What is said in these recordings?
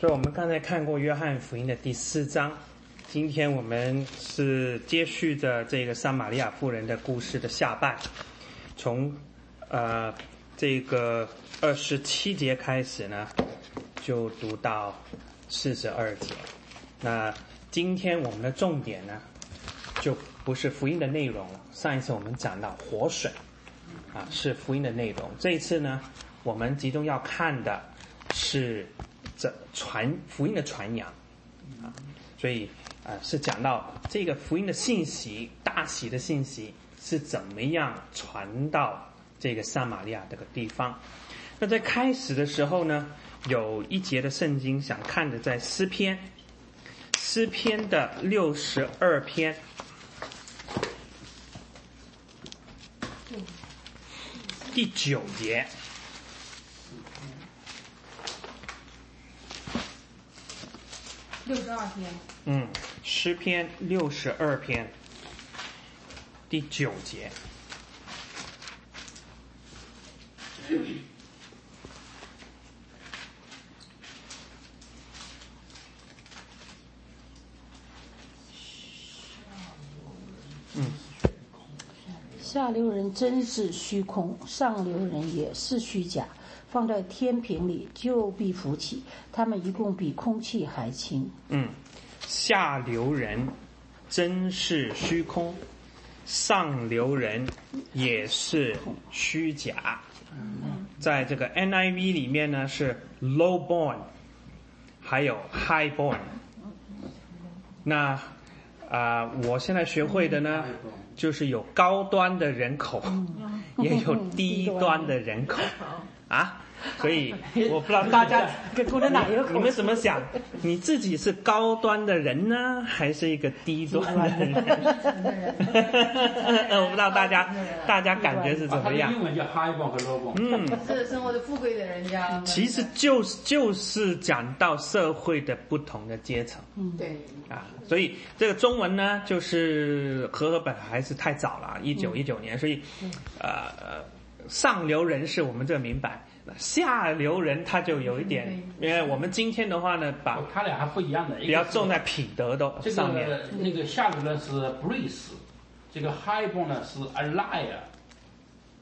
所以我们刚才看过约翰福音的第四章，今天我们是接续着这个撒玛利亚妇人的故事的下半，从呃这个二十七节开始呢，就读到四十二节。那今天我们的重点呢，就不是福音的内容了。上一次我们讲到活水，啊是福音的内容。这一次呢，我们集中要看的是这传福音的传扬，啊，所以啊是讲到这个福音的信息，大喜的信息是怎么样传到这个撒玛利亚这个地方。那在开始的时候呢，有一节的圣经想看的在诗篇。诗篇的六十二篇，第九节。六十二篇。嗯，诗篇六十二篇，第九节。下流人真是虚空，上流人也是虚假。放在天平里就必浮起，他们一共比空气还轻。嗯，下流人真是虚空，上流人也是虚假。在这个 NIV 里面呢是 low born，还有 high born。那啊、我现在学会的呢，就是有高端的人口，也有 低端的人口啊。所以 我不知道大家跟共产党有 你们怎么想？你自己是高端的人呢，还是一个低端的人？我不知道大家大家感觉是怎么样的英？文叫 high born 和 low born。嗯，是生活的富贵的人家。其实就是就是讲到社会的不同的阶层。嗯对，啊，所以这个中文呢，就是和合本还是太早了，一九一九年，所以，呃，呃上流人士我们这明白，下流人他就有一点，因为我们今天的话呢，把他俩还不一样的，比较重在品德的这上面。个那个下流呢是 breeze，这个 high born 呢是 a liar，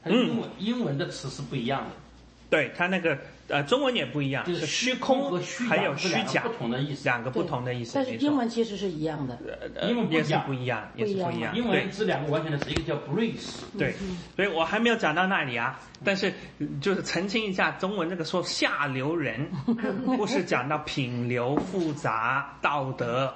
它英嗯。文、英文的词是不一样的，对他那个呃，中文也不一样，就是虚空空和虚还有虚假不同的意思。两个不同的意思，但是英文其实是一样的。呃英文也是不一样，也是不一样。对。文这两个完全的是一个叫 breeze，对，所以我还没有讲到那里啊。但是就是澄清一下，中文那个说下流人，不是讲到品流复杂、道德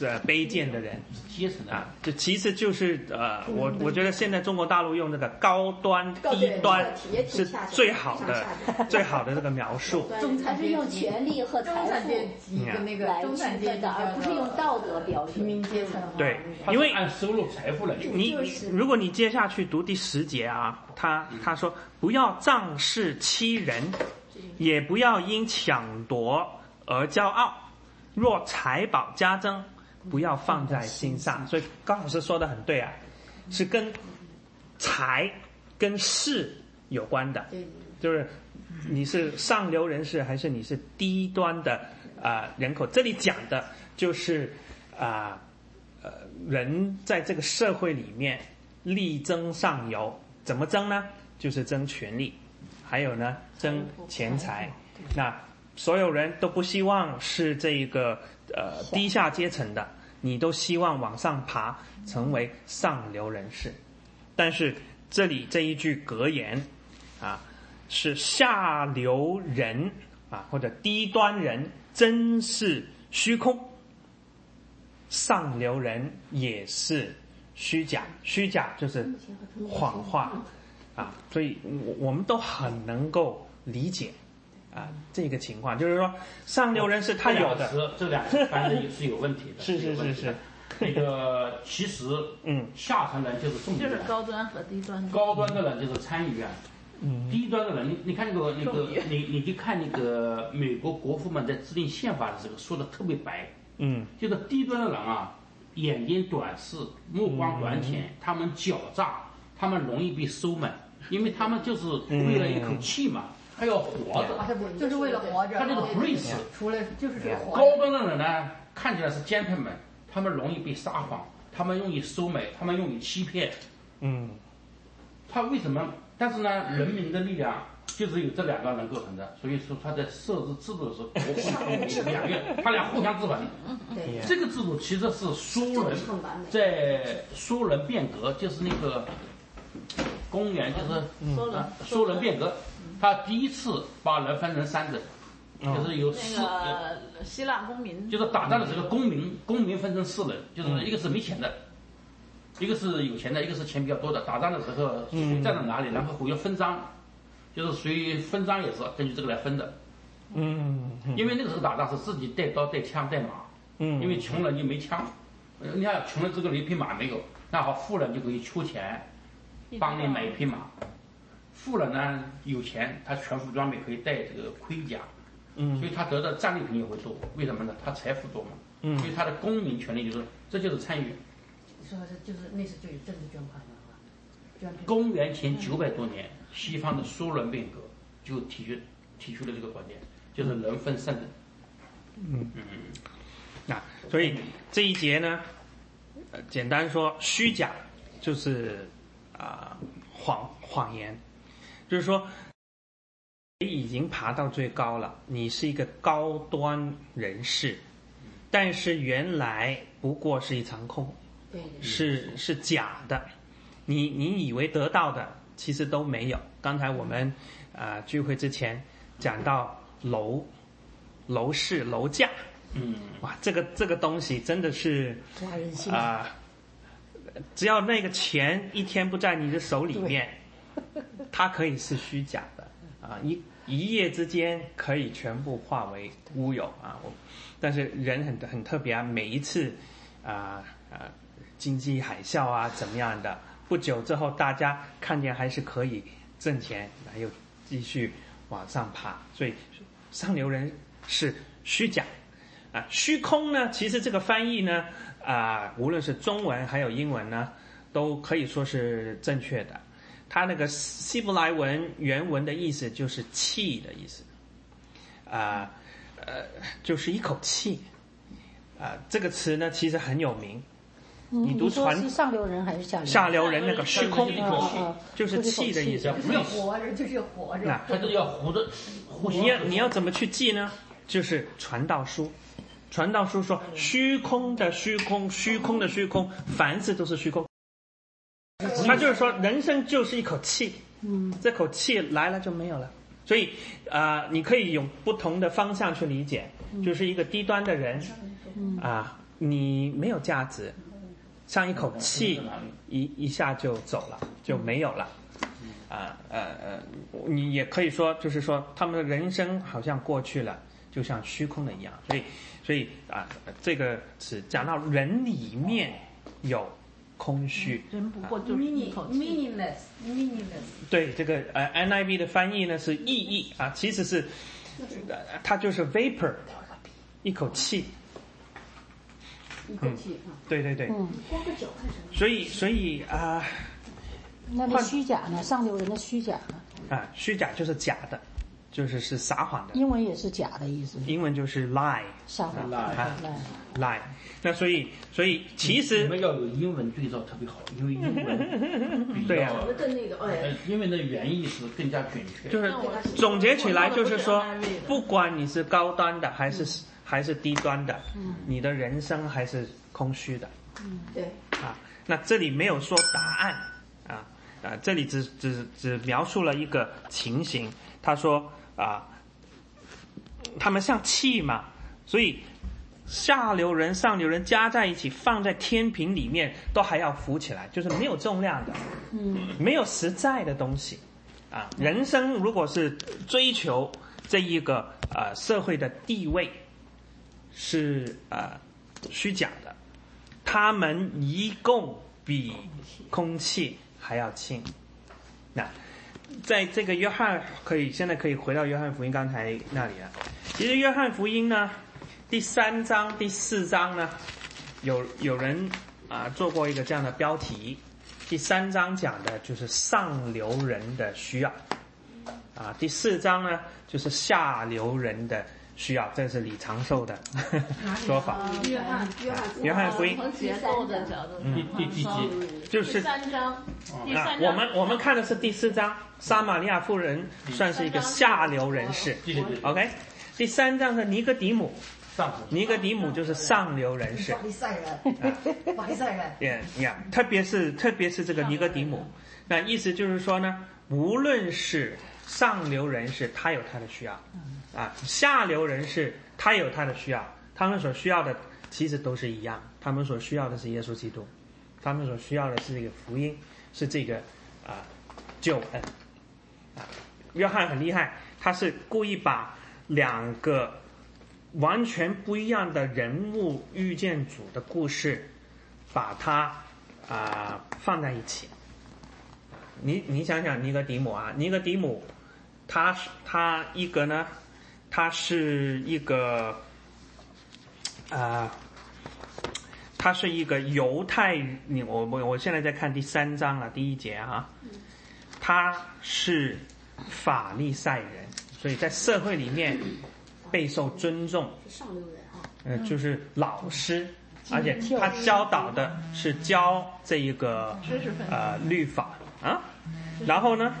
是卑贱的人阶层的啊，这其实就是呃，我我觉得现在中国大陆用这个高端、低端是最好的、最好的这个描述。总裁是用权力和中财富产阶级那个来中产阶级区分的，而不是用道德标平准。民阶层。对，因为按收入财富来。你如果你接下去读第十节啊，他他说不要仗势欺人，也不要因抢夺而骄傲。若财宝加增，不要放在心上。所以高老师说的很对啊，是跟财跟势有关的，就是你是上流人士还是你是低端的啊、人口？这里讲的就是啊呃人在这个社会里面力争上游，怎么争呢？就是争权力，还有呢争钱财。那所有人都不希望是这个呃低下阶层的，你都希望往上爬，成为上流人士。但是这里这一句格言啊，是下流人啊或者低端人真是虚空，上流人也是虚假，虚假就是谎话。啊，所以我我们都很能够理解啊这个情况，就是说上流人士他有的，这两个词，这两个翻译是有问题的。是是有问题的是是。那个其实，嗯，下层人就是重点就是，高端和低端。高端的人就是参议院，嗯低端的人，你你看那个那个你你去看那个美国国父们在制定宪法的时候说的特别白，嗯就是低端的人啊，眼睛短视，目光短浅，他们狡诈，他们容易被收买，因为他们就是为了一口气嘛。他要活啊，着。他就是为了活着？他这个对 Prince 除了就是这个活高。端的人呢，看起来是 gentleman，他们容易被撒谎，他们容易收买，他们容易欺骗。嗯他为什么？但是呢，人民的力量就只有这两个人构成的，所以说他在设置制度的时候，国会公民两院，他俩互相制衡。对，这个制度其实是苏人。在苏人变革，就是那个公元，就是说了啊，苏人变革，他第一次把人分成三等，就是有四，那个希腊公民，就是打仗的时候公民，公民分成四等，就是一个是没钱的，一个是有钱的，一个是钱比较多的。打仗的时候谁站在哪里，然后会要分赃，就是谁分赃也是根据这个来分的。嗯。因为那个时候打仗是自己带刀带枪带马，嗯，因为穷人就没枪，呃你看穷人这个一匹马没有，那好富人就可以出钱帮你买一匹马。富人呢有钱，他全副装备可以带这个盔甲，嗯所以他得到战利品也会多。为什么呢？他财富多嘛，嗯所以他的公民权利就是这就是参与。说是就是那时就有政治捐款了哈，捐款。公元前九百多年，西方的苏伦变革就提出提出了这个观点，就是人分三等。嗯啊，所以这一节呢，呃，简单说，虚假就是啊、谎谎言，就是说你已经爬到最高了，你是一个高端人士，但是原来不过是一场空，对对。是是假的，你你以为得到的其实都没有。刚才我们啊、呃聚会之前讲到楼楼市楼价，嗯，哇，这个这个东西真的是抓人心。啊、只要那个钱一天不在你的手里面，它可以是虚假的啊，一一夜之间可以全部化为乌有啊。我但是人很很特别啊，每一次啊啊经济海啸啊怎么样的，不久之后大家看见还是可以挣钱，还有继续往上爬，所以上流人是虚假。啊，虚空呢，其实这个翻译呢，啊，无论是中文还有英文呢，都可以说是正确的。它那个希伯来文原文的意思就是气的意思，啊，呃，就是一口气。啊，这个词呢其实很有名，嗯你读传说是上流人还是下流人？下流人那个虚空就是气的意思。就是要活着，就是要活着。那他就要活着，你要你要怎么去记呢？就是传道书，传道书说虚空的虚空，虚空的虚空，凡事都是虚空。他就是说，人生就是一口气，嗯，这口气来了就没有了。所以啊、呃你可以用不同的方向去理解，就是一个低端的人，啊、你没有价值，像一口气一一下就走了，就没有了。啊呃呃，你也可以说，就是说他们的人生好像过去了，就像虚空的一样。所以，所以啊、这个词讲到人里面有空虚，人不过就是一口气。meaningless meaningless，对这个呃 NIV 的翻译呢是意义啊，其实是呃它就是 vapor，一口气。一口气啊。对对对，嗯，光个脚干什么？所以所以啊那那虚假呢？上流人的虚假呢？啊，虚假就是假的，就是是撒谎的，英文也是假的意思，英文就是 lie 撒谎。lie 啊来 lie。那所以所以其你实们要有英文对照特别好，因为英文比较 对呀我们跟那个呃哎，英文的原意是更加准确。就是总结起来就是说不管你是高端的还是还是低端的，你的人生还是空虚的嗯对，啊。那这里没有说答案啊啊，这里只只只描述了一个情形。他说啊，他们像气嘛，所以下流人、上流人加在一起放在天平里面，都还要浮起来，就是没有重量的。嗯，没有实在的东西啊。人生如果是追求这一个呃社会的地位，是呃虚假的，他们一共比空气还要轻。那在这个约翰可以现在可以回到约翰福音刚才那里了。其实约翰福音呢，第三章、第四章呢，有有人啊、做过一个这样的标题。第三章讲的就是上流人的需要，啊，第四章呢就是下流人的需要，这是李长寿的说法。约翰约翰约翰福音。从结构的角度。第第第几？就是第三章，第啊三，我们我们看的是第四章，撒玛利亚妇人算是一个下流人士。，OK，第三章是尼哥底姆，上尼格底姆就是上流人士。法。利赛人，法利赛人，也呀，特别是特别是这个尼格底姆，那意思就是说呢，无论是上流人士，他有他的需要，啊，下流人士他有他的需要，他们所需要的其实都是一样，他们所需要的是耶稣基督，他们所需要的是这个福音，是这个啊救恩，啊，约翰很厉害，他是故意把两个完全不一样的人物遇见主的故事，把它啊、放在一起。你你想想尼格迪姆啊，尼格迪姆，他是他一个呢，他是一个啊、他是一个犹太，你我我我现在在看第三章了，第一节啊，他是法利赛人，所以在社会里面备受尊重，上流人啊，呃，就是老师，而且他教导的是教这一个知识分子。呃律法啊，然后呢，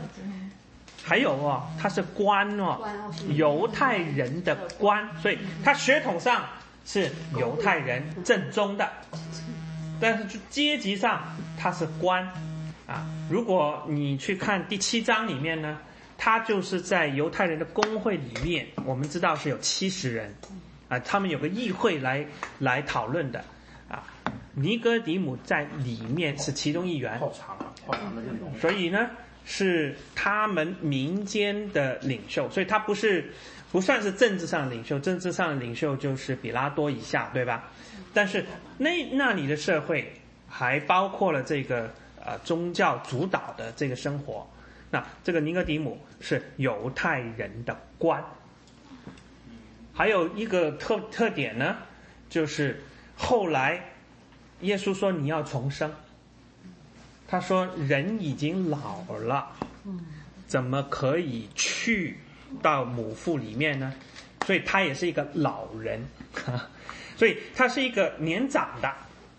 还有哦，他是官哦犹太人的官，所以他血统上是犹太人正宗的，但是就阶级上他是官啊。如果你去看第七章里面呢，他就是在犹太人的工会里面，我们知道是有七十人啊，他们有个议会来来讨论的啊。尼哥底姆在里面是其中一员，好长啊，好长的这种。所以呢，是他们民间的领袖，所以他不是不算是政治上领袖，政治上领袖就是比拉多以下，对吧？但是那那里的社会还包括了这个呃宗教主导的这个生活。那这个尼哥底姆是犹太人的官，还有一个特特点呢，就是后来耶稣说你要重生。他说：“人已经老了，怎么可以去到母腹里面呢？所以他也是一个老人，所以他是一个年长的。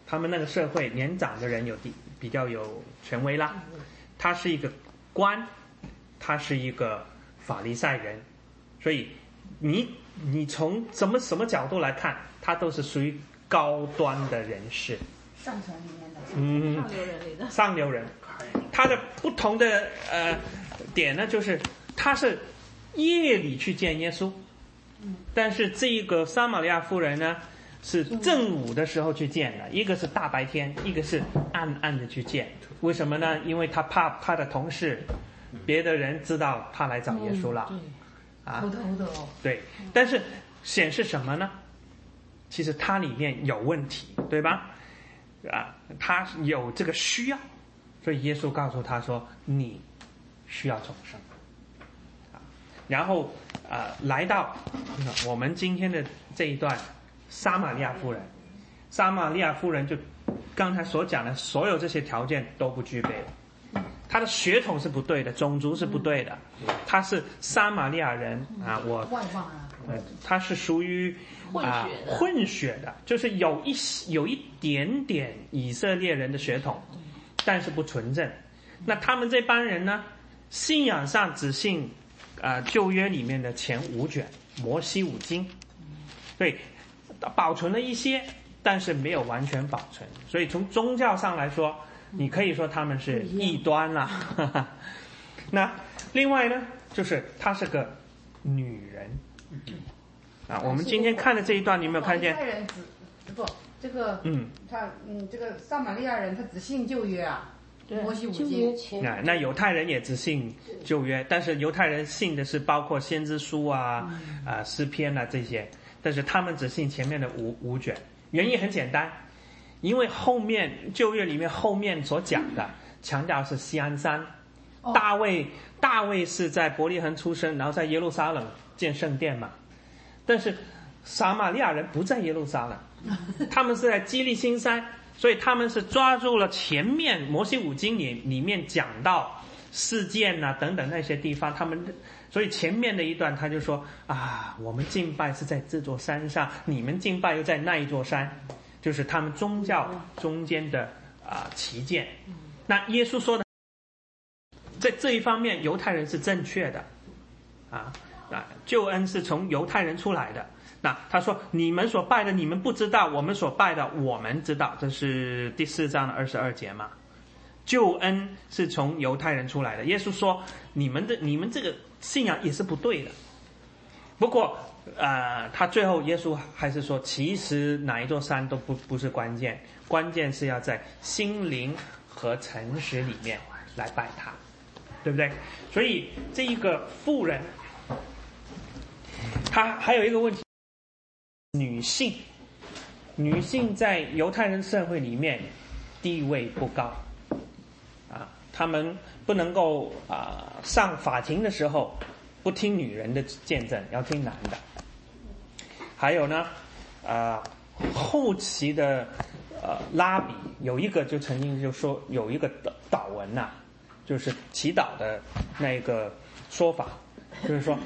他们那个社会年长的人有比比较有权威啦。他是一个官，他是一个法利赛人，所以你你从什么什么角度来看，他都是属于高端的人士。上层里面的，嗯，上流人里的，上流人。”他的不同的呃点呢，就是他是夜里去见耶稣，但是这一个撒玛利亚夫人呢是正午的时候去见的，一个是大白天，一个是暗暗的去见。为什么呢？因为他怕他的同事、别的人知道他来找耶稣了啊头。头的哦，对，但是显示什么呢？其实它里面有问题，对吧？啊，他有这个需要，所以耶稣告诉他说：“你需要重生。”啊，然后啊、来到我们今天的这一段，撒玛利亚夫人，撒玛利亚夫人就刚才所讲的所有这些条件都不具备了。他的血统是不对的，种族是不对的，他是撒玛利亚人啊，我外邦啊，呃，她是属于混啊血的混血的，就是有一有一点点以色列人的血统，但是不纯正。那他们这帮人呢，信仰上只信啊、旧约里面的前五卷摩西五经，对，保存了一些，但是没有完全保存。所以从宗教上来说，你可以说他们是异端了。那另外呢，就是她是个女人。啊，我们今天看的这一段，你有没有看见？犹太人只不这个嗯，他嗯这个撒玛利亚人他只信旧约啊，摩西五经，前。那那犹太人也只信旧约，但是犹太人信的是包括先知书啊、啊诗篇啊这些，但是他们只信前面的五五卷。原因很简单，因为后面旧约里面后面所讲的强调是西安山，大卫大卫是在伯利恒出生，然后在耶路撒冷建圣殿嘛，但是撒玛利亚人不在耶路撒冷，他们是在基利新山，所以他们是抓住了前面摩西五经里里面讲到事件呐、等等那些地方，他们所以前面的一段他就说啊，我们敬拜是在这座山上，你们敬拜又在那一座山，就是他们宗教中间的啊旗舰。那耶稣说的，在这一方面，犹太人是正确的，啊啊，救恩是从犹太人出来的。那他说你们所拜的你们不知道，我们所拜的我们知道，这是第四章的二十二节嘛。救恩是从犹太人出来的。耶稣说你们的你们这个信仰也是不对的。不过呃，他最后耶稣还是说，其实哪一座山都不不是关键，关键是要在心灵和诚实里面来拜他，对不对？所以这一个富人，他还有一个问题。女性，女性在犹太人社会里面地位不高，啊，他们不能够啊上法庭的时候不听女人的见证，要听男的。还有呢，啊，后期的呃拉比有一个就曾经就说有一个祷祷文呐、就是祈祷的那个说法，就是说。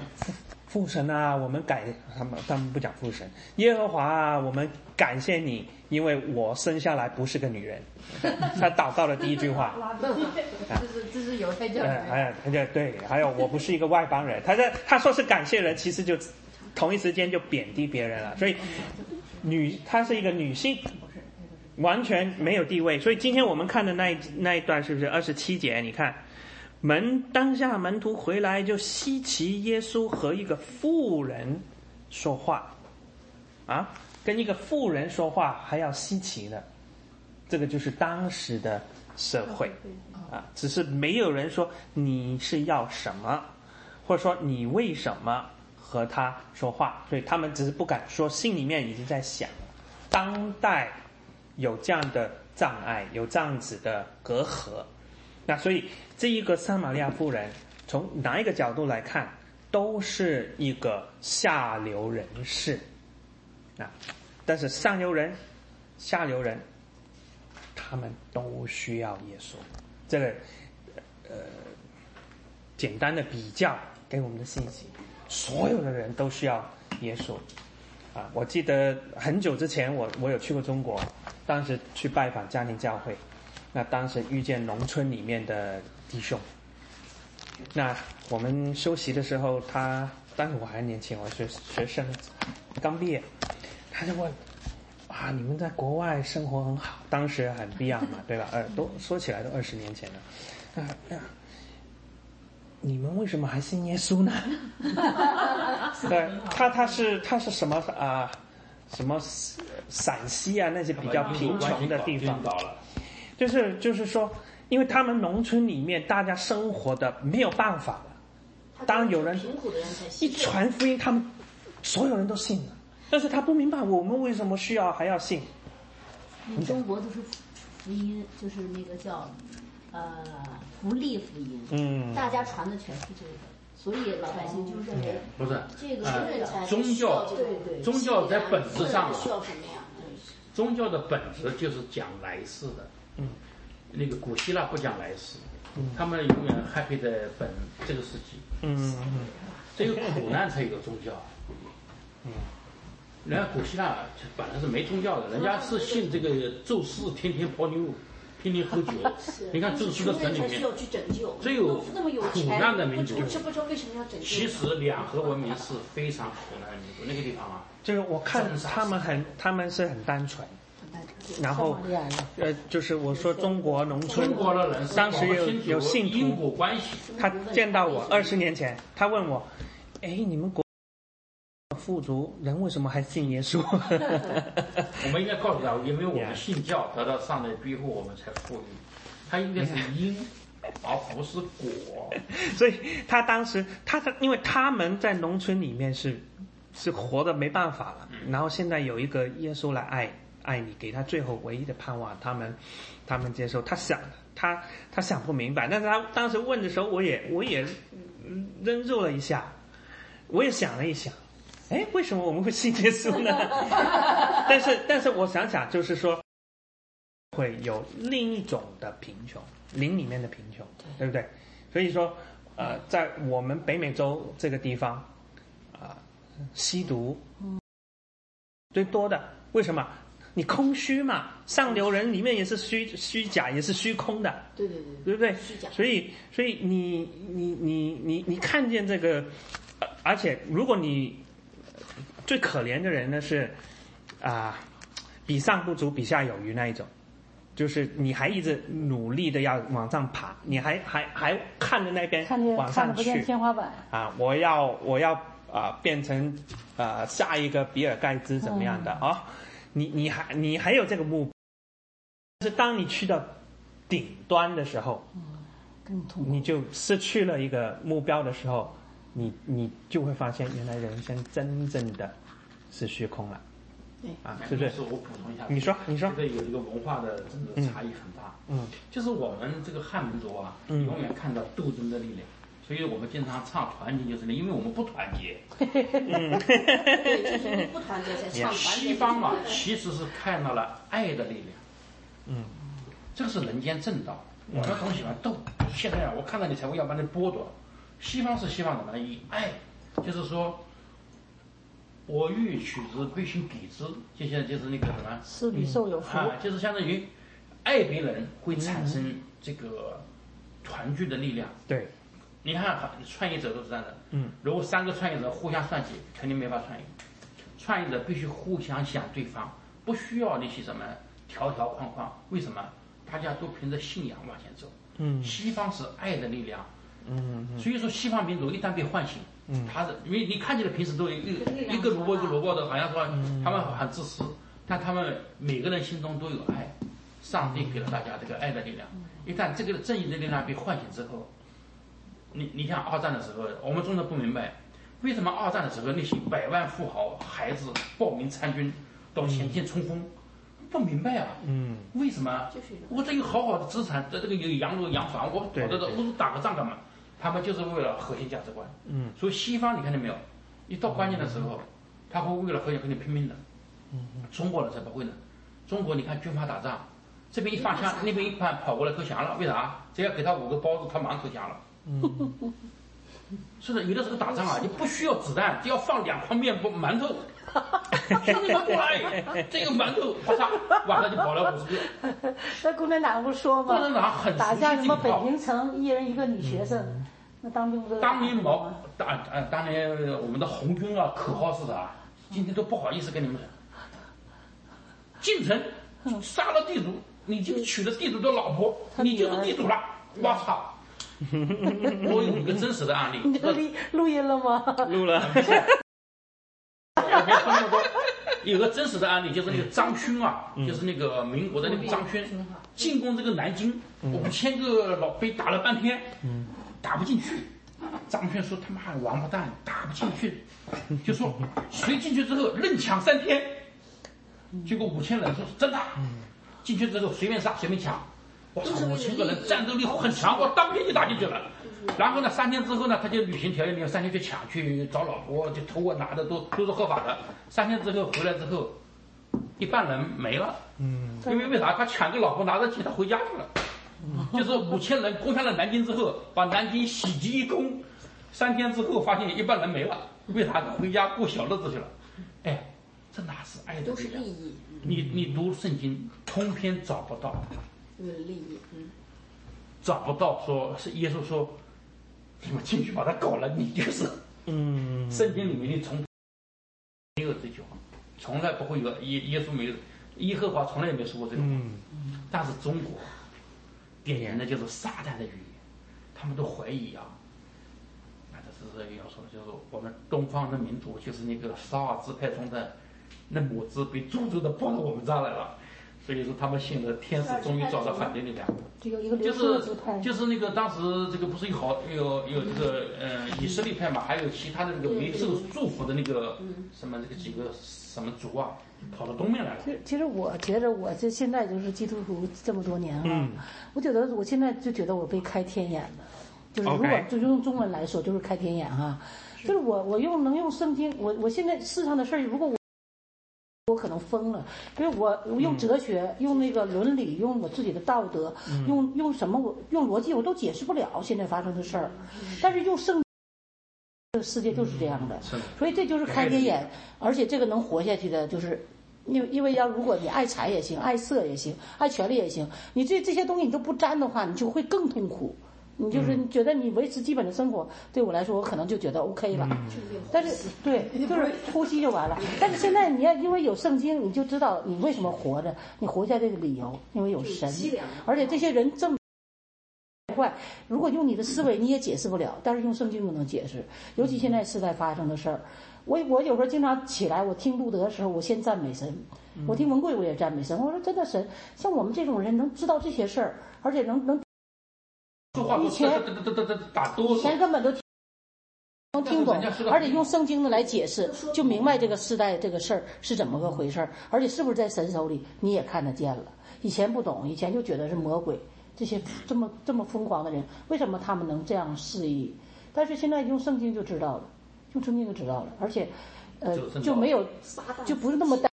父神啊，我们感他们他们不讲父神，耶和华啊，我们感谢你，因为我生下来不是个女人。他祷告的第一句话，这是这是犹太教呃，里还有他就对，还有我不是一个外邦人。他在他说是感谢人，其实就同一时间就贬低别人了。所以女她是一个女性，完全没有地位。所以今天我们看的那一那一段是不是二十七节？你看。门当下门徒回来就稀奇耶稣和一个妇人说话，啊，跟一个妇人说话还要稀奇呢，这个就是当时的社会啊，只是没有人说你是要什么，或者说你为什么和他说话，所以他们只是不敢说，心里面已经在想了。当代有这样的障碍，有这样子的隔阂。那所以这一个撒玛利亚妇人，从哪一个角度来看，都是一个下流人士，啊，但是上流人、下流人，他们都需要耶稣。这个呃，简单的比较给我们的信息，所有的人都需要耶稣。啊，我记得很久之前我我有去过中国，当时去拜访家庭教会。那当时遇见农村里面的弟兄，那我们休息的时候，他当时我还年轻，我学学生，刚毕业，他就问啊，你们在国外生活很好，当时很必要嘛，对吧？呃，都说起来都二十年前了，啊啊，你们为什么还信耶稣呢？对他，他是他是什么啊？什么陕西啊那些比较贫穷的地方。就是就是说，因为他们农村里面大家生活的没有办法了，当有人贫苦的人才一传福音，他们所有人都信了，但是他不明白我们为什么需要还要信。中国都是福音，就是那个叫呃福利福音，嗯大家传的全是这个，所以老百姓就认为不是这个宗教对对宗教在本质上需要什么呀？宗教的本质就是讲来世的。嗯，那个古希腊不讲来世，他们永远 happy 在本这个世纪。嗯嗯只有苦难才有宗教。嗯，人家古希腊本来是没宗教的，人家是信这个宙斯，天天泡妞，天天喝酒。你看宙斯的神里面。才需要，去拯救，只有苦难的民族。不吃不着，为什么要拯救？其实两河文明是非常苦难的民族，那个地方啊，就是我看他们很他们是很单纯，然后呃，就是我说中国农村中国的人当时有有信因徒，果关系。他见到我二十年前，他问我，哎，你们国富足人为什么还信耶稣？我们应该告诉他，因为我们信教得到上帝庇护，我们才富裕。他应该是因，而不是果。所以他当时他的，因为他们在农村里面是是活的没办法了，然后现在有一个耶稣来爱爱你，给他最后唯一的盼望，他们他们接受。他想他他想不明白，但是他当时问的时候，我也我也嗯扔入了一下，我也想了一想，哎，为什么我们会信耶稣呢？但是但是我想想，就是说。会有另一种的贫穷，灵里面的贫穷，对不对？所以说，呃，在我们北美洲这个地方，啊、吸毒最多的，为什么？你空虚嘛，上流人里面也是虚虚假，也是虚空的，对对对对不对？虚假。所以，所以你你你你你看见这个，呃而且如果你最可怜的人呢是啊、比上不足，比下有余那一种，就是你还一直努力的要往上爬，你还还还看着那边看见往上去天花板，啊！我要我要啊、变成啊、下一个比尔盖茨怎么样的啊、你你还你还有这个目标，但是当你去到顶端的时候，更痛苦。你就失去了一个目标的时候，你你就会发现，原来人生真正的是虚空了。对啊，是不是？是我补充一下，你说你说这个有一个文化的真的差异很大。嗯，就是我们这个汉民族啊，嗯永远看到斗争的力量，所以我们经常唱团结就是力，因为我们不团结。对，就是不团结才唱团结。西方嘛，其实是看到了爱的力量。嗯，这个是人间正道。我们总喜欢斗，现在啊，我看到你才会要把你剥夺。西方是希望什么呢？以爱，就是说，我欲取之，必须给之。就像就是那个什么，施比受有福。啊，就是相当于爱别人会产生这个团聚的力量。对，你看，创业者都是这样的。嗯，如果三个创业者互相算计，肯定没法创业。创业者必须互相想对方，不需要那些什么条条框框。为什么？大家都凭着信仰往前走。嗯西方是爱的力量，嗯所以说西方民族一旦被唤醒，嗯他是因为你看起来平时都一个一个萝卜一个萝卜的，好像说他们很自私，但他们每个人心中都有爱，上帝给了大家这个爱的力量。一旦这个正义的力量被唤醒之后，你你像二战的时候，我们中国不明白，为什么二战的时候那些百万富豪孩子报名参军到前线冲锋，不明白啊，嗯为什么？就是我这有好好的资产，在这个有洋楼洋房，我跑对对到这，我打个仗干嘛？他们就是为了核心价值观。嗯，所以西方你看见没有？一到关键的时候，他会为了核心跟你拼命的。嗯中国人才不会呢。中国你看军阀打仗，这边一放枪，那边一放跑过来投降了，为啥？只要给他五个包子，他马上投降了。嗯是的，有的时候打仗啊，你不需要子弹，只要放两块面包馒头，兄弟们过来，这个馒头啪嚓，完了就跑了五十个。那共产党不说吗共产？党很打下什么北平城一人一个女学生，那当兵不都当年毛吗？当呃当年我们的红军啊，口号是啥？今天都不好意思跟你们讲，进城杀了地主，你就娶了地主的老婆，你就是地主了。我操！我有一个真实的案例，你这里录音了吗？录了。我没说那么多。有个真实的案例，就是那个张勋啊，就是那个民国的那个张勋，进攻这个南京，五千个老被打了半天，打不进去。张勋说：“他妈的王八蛋，打不进去。”就说谁进去之后愣抢三天，结果五千人说真的，进去之后随便杀随便抢，我操，五千个人战斗力很强，我当天就打进去了。然后呢，三天之后呢，他就履行条约，没有三天去抢去找老婆，就偷啊拿的都都是合法的。三天之后回来之后，一半人没了，嗯因为为啥？他抢个老婆拿着钱他回家去了。就是五千人攻下了南京之后，把南京洗劫一空，三天之后发现一半人没了，为啥？他回家过小日子去了。哎，这哪是爱的都是力量？利益，你你读圣经，通篇找不到，为了利益，嗯，找不到说是耶稣说，你们进去把他搞了，你就是。嗯圣经里面你从没有这句话，从来不会有耶耶稣没有，耶和华从来也没说过这种话。嗯但是中国点燃的就是撒旦的语言，他们都怀疑啊。那这是要说，就是我们东方的民族，就是那个少儿支派中的那母子被诅咒的抱到我们这儿来了，所以说他们信的天使终于找到反对力量。这个就是，就是那个当时这个不是有好有有这个呃以色列派嘛，还有其他的那个没受祝福的那个什么这个几个什么族啊，跑到东面来了。其实，其实我觉得我这现在就是基督徒这么多年哈、嗯。我觉得我现在就觉得我被开天眼了，就是如果就用中文来说，就是开天眼哈、就是我我用能用圣经，我我现在世上的事儿，如果我我我可能疯了，因为我我用哲学、用那个伦理、用我自己的道德、用用什么我用逻辑我都解释不了现在发生的事儿，但是用圣。这个世界就是这样的。所以这就是开天眼，而且这个能活下去的，就是因为因为要如果你爱财也行，爱色也行，爱权力也行，你这这些东西你都不沾的话，你就会更痛苦。你就是你觉得你维持基本的生活，对我来说，我可能就觉得 OK 了。但是对，就是呼吸就完了。但是现在你要因为有圣经，你就知道你为什么活着，你活下这个理由，因为有神，而且这些人这么。坏，如果用你的思维你也解释不了，但是用圣经就能解释。尤其现在时代发生的事儿，我我有时候经常起来，我听路德的时候，我先赞美神；我听文贵，我也赞美神。我说真的，神像我们这种人能知道这些事儿，而且能能说话以前打哆以前，根本都听能听懂而且用圣经的来解释，就明白这个世代这个事儿是怎么个回事儿，而且是不是在神手里你也看得见了。以前不懂，以前就觉得是魔鬼，这些这么这么疯狂的人，为什么他们能这样肆意？但是现在用圣经就知道了，用圣经就知道了，而且，呃就，没有就不是那么单，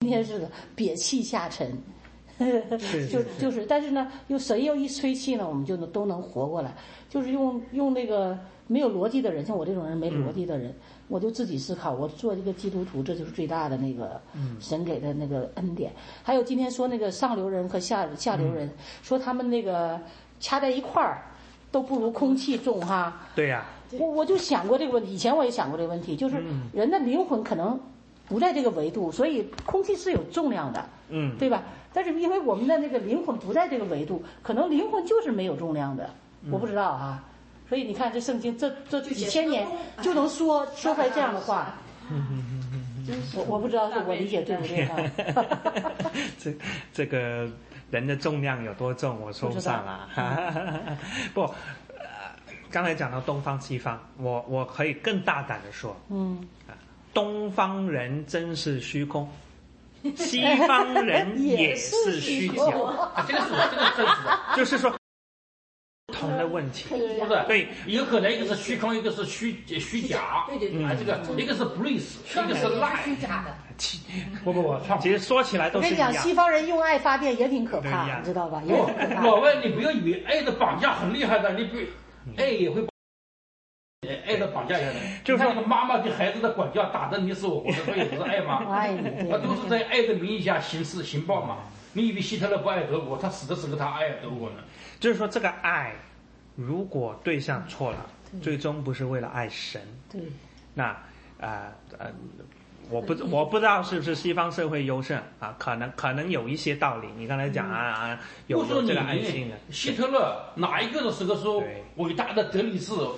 今天似的憋气下沉。就就是，但是呢，又神又一吹气呢，我们就能都能活过来。就是用用那个没有逻辑的人，像我这种人没逻辑的人，我就自己思考。我做这个基督徒，这就是最大的那个神给的那个恩典。还有今天说那个上流人和下下流人，说他们那个掐在一块儿，都不如空气重哈。对呀、我我就想过这个问题，以前我也想过这个问题，就是人的灵魂可能不在这个维度，所以空气是有重量的，嗯，对吧？但是因为我们的那个灵魂不在这个维度，可能灵魂就是没有重量的，我不知道啊。所以你看这圣经这这几千年就能说 说出来这样的话，我我不知道是我理解对不对啊？这这个人的重量有多重，我说不上啦。不，呃，刚才讲到东方西方，我我可以更大胆的说，嗯，东方人真是虚空，西方人也是虚假，啊，这个是这个是真实的，就是说不同的问题。不是？对，有可能一个是虚空，一个是虚虚假，对对对啊，这个一个是 breeze，一个是 lie，虚假的，不不不，其实说起来我跟你讲，都是。西方人用爱发电也挺可怕，样你知道吧？也挺可怕。我问你，不要以为爱的绑架很厉害的，你不爱也会。爱的绑架一下的，就是那个妈妈对孩子的管教，打得你死我活的，这也不是爱我吗？爱你，对啊，都是在爱的名义下行事行暴嘛。你以为希特勒不爱德国，他死的时候他爱德国呢？就是说，这个爱，如果对象错了，最终不是为了爱神，对。那呃呃，我不我不知道是不是西方社会优胜啊，可能可能有一些道理。你刚才讲啊啊，有不说你有这个爱心的，希特勒哪一个的时候说对伟大的德里士为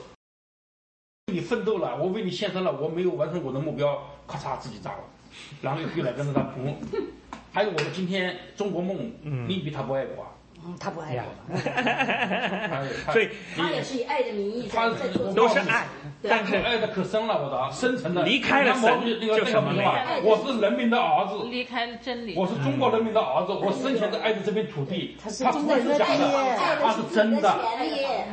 你奋斗了，我为你献身了，我没有完成我的目标，咔嚓自己炸了，然后又来跟着他哭。还有我们今天中国梦，你以为他不爱国啊？嗯，他不爱呀我。他他所以他也是以爱的名义他在在做都是爱，但是爱的可深了，我的深沉的。离开了神就什么那个话没有我是人民的儿子，离开了真理。我是中国人民的儿子，我深浅的爱着这片土地。他是他不中国人的是假的，爹他是真的。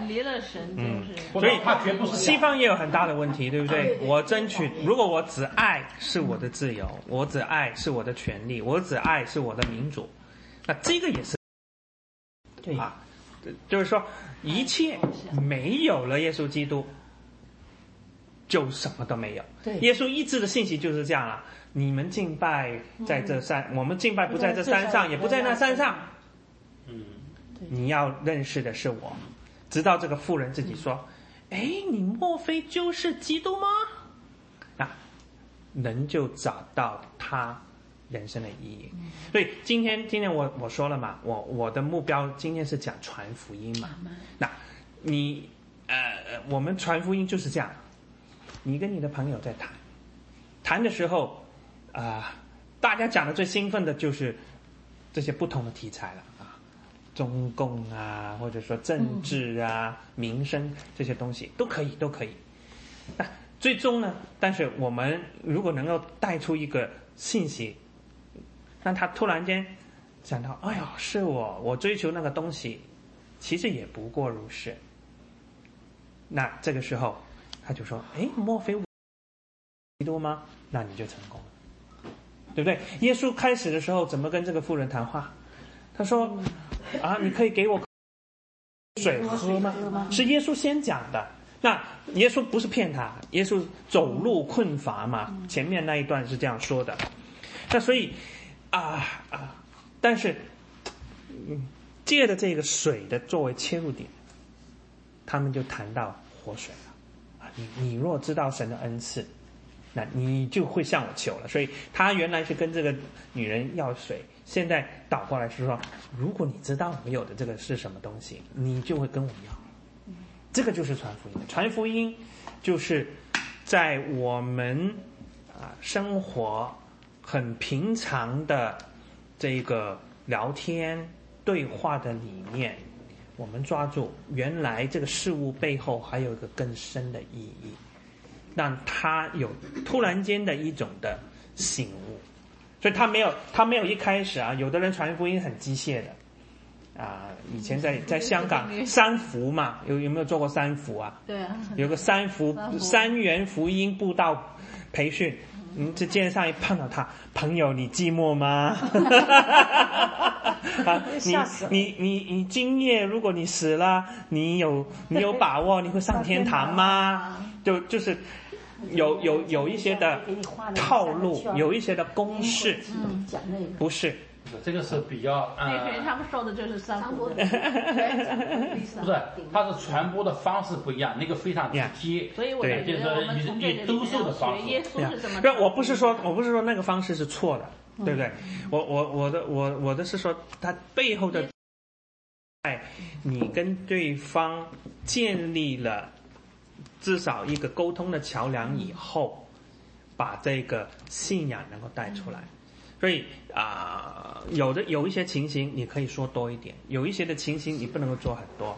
离了神就是。所以他绝不是西方也有很大的问题，对不对？我争取，如果我只爱是我的自由，我只爱是我的权利，我只爱是我的民主，那这个也是对啊，就是说一切没有了耶稣基督，就什么都没有。对耶稣医治的信息就是这样了。你们敬拜在这山，我们敬拜不在这山上，也不在那山上。嗯，你要认识的是我。直到这个妇人自己说：“哎，你莫非就是基督吗？”啊，人就找到他人生的意义。所以今天，今天我我说了嘛，我我的目标今天是讲传福音嘛。那你呃，呃我们传福音就是这样，你跟你的朋友在谈，谈的时候啊、大家讲的最兴奋的就是这些不同的题材了啊。中共啊，或者说政治啊、民生这些东西都可以，都可以。那最终呢？但是我们如果能够带出一个信息，让他突然间想到，哎呀，是我，我追求那个东西，其实也不过如是。那这个时候，他就说：“哎，莫非我基督吗？”那你就成功了。对不对？耶稣开始的时候怎么跟这个妇人谈话？他说：“啊，你可以给我水喝吗？”是耶稣先讲的。那耶稣不是骗他，耶稣走路困乏嘛，前面那一段是这样说的。那所以啊啊，但是嗯，借着这个水的作为切入点，他们就谈到活水了啊。你你若知道神的恩赐，那你就会向我求了。所以他原来是跟这个女人要水，现在倒过来是说，如果你知道我有的这个是什么东西，你就会跟我要。这个就是传福音。传福音就是在我们啊生活很平常的这个聊天对话的里面，我们抓住原来这个事物背后还有一个更深的意义，让他有突然间的一种的醒悟。所以他没有，他没有一开始啊，有的人传福音很机械的。啊，以前在在香港 三福嘛，有有没有做过三福啊？对啊，有个三福三福三元福音布道培训，嗯，这街上一碰到他，朋友你寂寞吗？啊，你你你你今夜如果你死了，你有你有把握 你会上天堂吗？就就是有有有一些的套路有一些的公式。不是这个是比较那呃天他们说的就是三张伯福的，不是，它是传播的方式不一样，那个非常直接。所以我对就觉得我们从这里以兜售的面方式学耶稣是怎么不是。我不是说，我不是说那个方式是错的，嗯对不对？我我我的我我的是说，它背后的，在你跟对方建立了至少一个沟通的桥梁以后，把这个信仰能够带出来。所以啊、有的有一些情形你可以说多一点，有一些的情形你不能够做很多，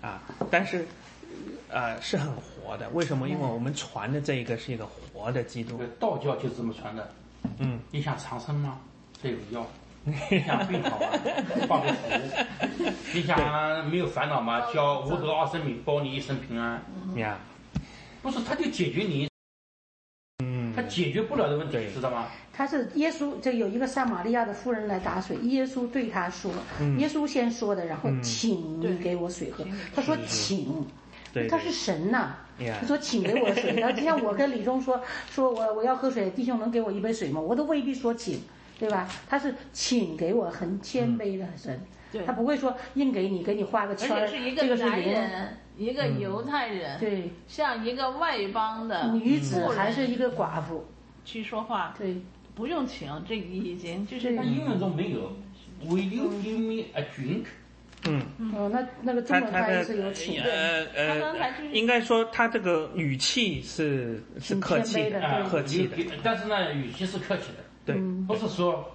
啊，但是呃是很活的。为什么？因为我们传的这一个是一个活的基督这。个道教就是这么传的。嗯，你想长生吗？这有药。你想病好吗？放个符。你想没有烦恼吗？叫无德二生米，保你一生平安。呀，不是，他就解决你，嗯他解决不了的问题，知道吗？他是耶稣，这有一个撒玛利亚的妇人来打水，耶稣对他说，嗯。耶稣先说的，然后嗯请你给我水喝。他说请，对，他是神呐、呀他说请给我水，然后就像我跟李忠说，说我我要喝水，弟兄能给我一杯水吗？我都未必说请，对吧？他是请给我，很谦卑的神，对。他不会说硬给你，给你画个而圈儿，且是一这个是男。人，一个犹太人，对，像一个外邦的女子还是一个寡妇，去说话，对，不用请，这个已经就是他英文中没有。Will you give me a drink？嗯，哦，那那个中文翻译是有请，呃他刚才呃就是，应该说他这个语气是是客气的啊，客气的。但是呢，语气是客气的，对，不是说，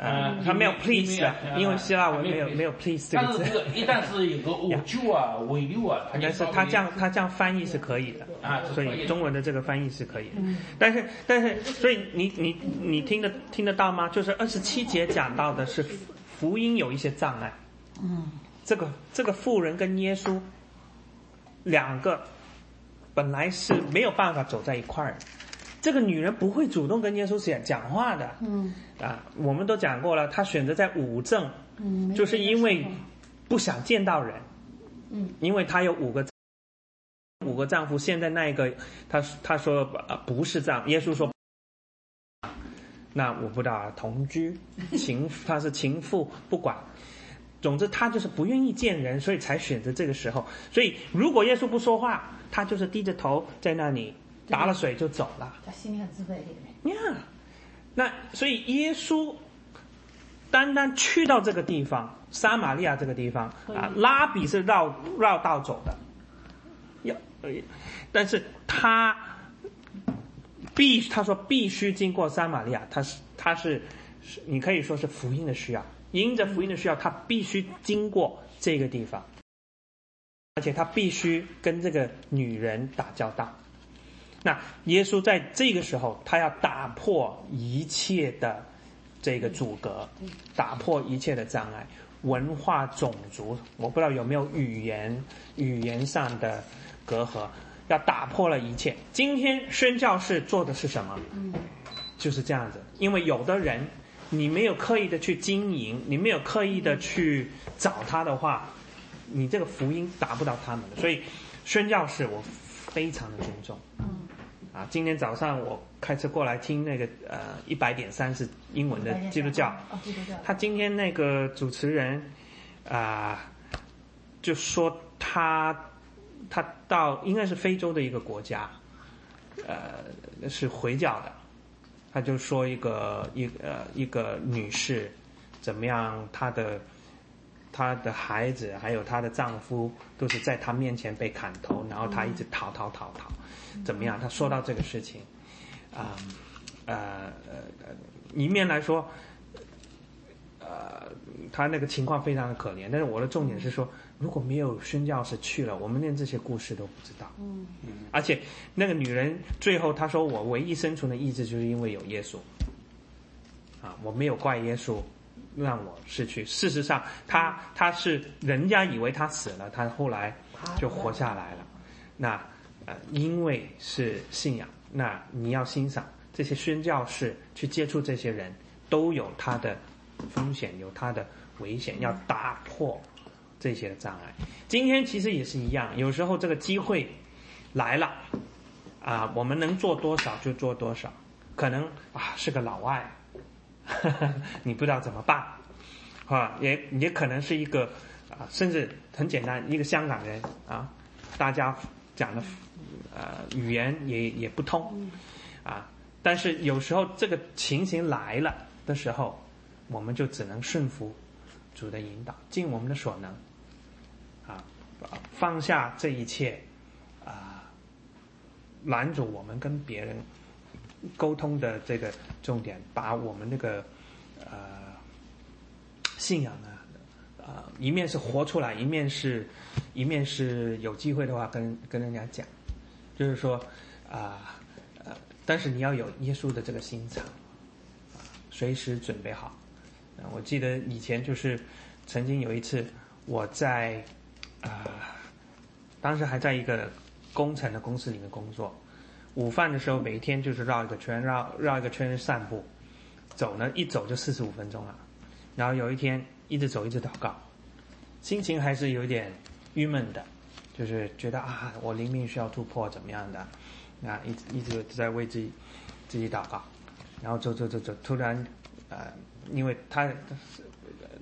呃，他没有 please 因为希腊文没有没有 please 这个字，是这个一旦是有个我就啊、委六啊，但是他这样他这样翻译是可以的。啊，所以中文的这个翻译是可以的，但是但是，所以你你你听得听得到吗？就是二十七节讲到的是福福音有一些障碍，嗯，这个这个妇人跟耶稣两个本来是没有办法走在一块儿的，这个女人不会主动跟耶稣讲讲话的，嗯。啊，我们都讲过了，她选择在五正，嗯，就是因为不想见到人，嗯，因为她有五个五个丈夫，现在那一个，她她说呃不是丈，耶稣说，那我不知道啊，同居 情她是情妇，不管，总之她就是不愿意见人，所以才选择这个时候。所以如果耶稣不说话，她就是低着头在那里打了水就走了。他心里很自卑，对不对？呀，那所以耶稣单单去到这个地方，撒玛利亚这个地方啊，拉比是绕绕道走的，要，呃但是他必他说必须经过撒玛利亚，他是他是是你可以说是福音的需要，因着福音的需要，他必须经过这个地方，而且他必须跟这个女人打交道。那耶稣在这个时候，他要打破一切的这个阻隔，打破一切的障碍，文化、种族，我不知道有没有语言语言上的隔阂，要打破了一切。今天宣教士做的是什么？就是这样子。因为有的人，你没有刻意的去经营，你没有刻意的去找他的话，你这个福音达不到他们的。所以，宣教士我非常的尊重。啊，今天早上我开车过来听那个呃一百点三是英文的基督教，哦，基督教，他今天那个主持人啊、就说他他到应该是非洲的一个国家，呃，是回教的，他就说一个一呃一个女士怎么样，她的她的孩子还有她的丈夫都是在她面前被砍头，然后她一直逃逃逃逃，怎么样？他说到这个事情，啊、呃呃呃，一面来说，呃，他那个情况非常的可怜。但是我的重点是说，如果没有宣教士去了，我们连这些故事都不知道。嗯，而且那个女人最后她说：“我唯一生存的意志就是因为有耶稣。”啊，我没有怪耶稣让我失去。事实上，他他是人家以为他死了，他后来就活下来了。那呃，因为是信仰，那你要欣赏这些宣教士去接触这些人，都有他的风险，有他的危险，要打破这些障碍。今天其实也是一样，有时候这个机会来了，啊，我们能做多少就做多少。可能啊是个老外，你不知道怎么办，啊，也也可能是一个啊，甚至很简单，一个香港人啊，大家讲的呃语言也也不通，啊，但是有时候这个情形来了的时候，我们就只能顺服主的引导，尽我们的所能，啊，放下这一切，啊，拦阻我们跟别人沟通的这个重点，把我们那个呃信仰啊，呃一面是活出来，一面是一面是有机会的话跟跟人家讲，就是说啊呃但是你要有耶稣的这个心肠，啊随时准备好。啊我记得以前就是曾经有一次我在啊、当时还在一个工程的公司里面工作。午饭的时候，每一天就是绕一个圈，绕绕一个圈散步，走呢一走就四十五分钟了。然后有一天一直走一直祷告，心情还是有点郁闷的，就是觉得啊，我灵命需要突破，怎么样的？啊，一直一直在为自己自己祷告，然后走走走走，突然呃，因为他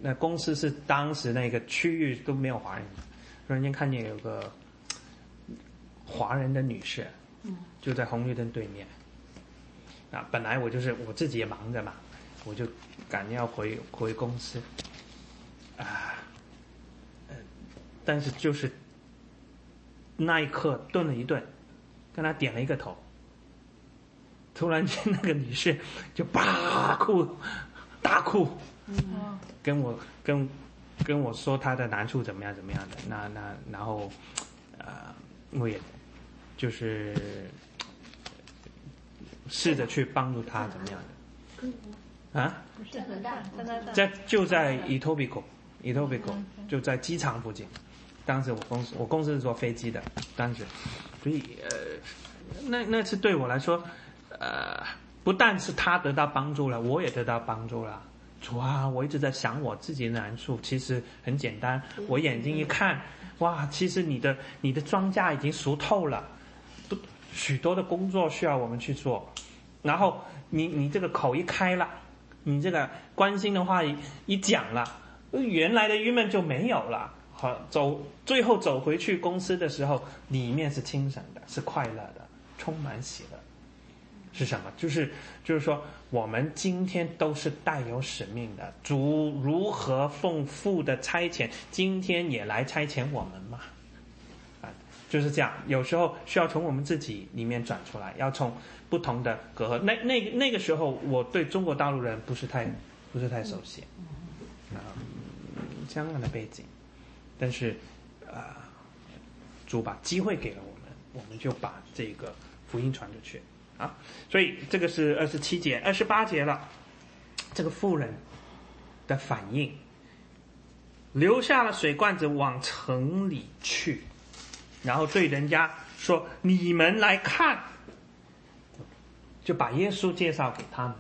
那公司是当时那个区域都没有华人，突然间看见有个华人的女士，就在红绿灯对面。啊，本来我就是我自己也忙着嘛，我就赶要回回公司，啊，呃，但是就是那一刻顿了一顿，跟他点了一个头，突然间那个女士就叭哭，大哭，跟我跟跟我说她的难处怎么样怎么样的，那那然后呃，我也就是试着去帮助她怎么样的啊。不是很大，在就在 e o e t o b i c o 就在机场附近。当时我公司我公司是坐飞机的，当时，所以呃，那那次对我来说，呃，不但是他得到帮助了，我也得到帮助了。主啊，我一直在想我自己的难处，其实很简单，我眼睛一看，哇，其实你的你的庄稼已经熟透了，不许多的工作需要我们去做，然后你你这个口一开了。你这个关心的话一一讲了，原来的郁闷就没有了。好，走最后走回去公司的时候，里面是清醒的，是快乐的，充满喜乐。是什么？就是就是说，我们今天都是带有使命的。主如何奉父的差遣，今天也来差遣我们嘛？啊，就是这样。有时候需要从我们自己里面转出来，要从不同的隔阂。那那那个时候，我对中国大陆人不是太不是太熟悉，啊、嗯香港的背景，但是啊、主把机会给了我们，我们就把这个福音传出去啊。所以这个是二十七节，二十八节了，这个妇人的反应，留下了水罐子往城里去，然后对人家说：“你们来看。”就把耶稣介绍给他们，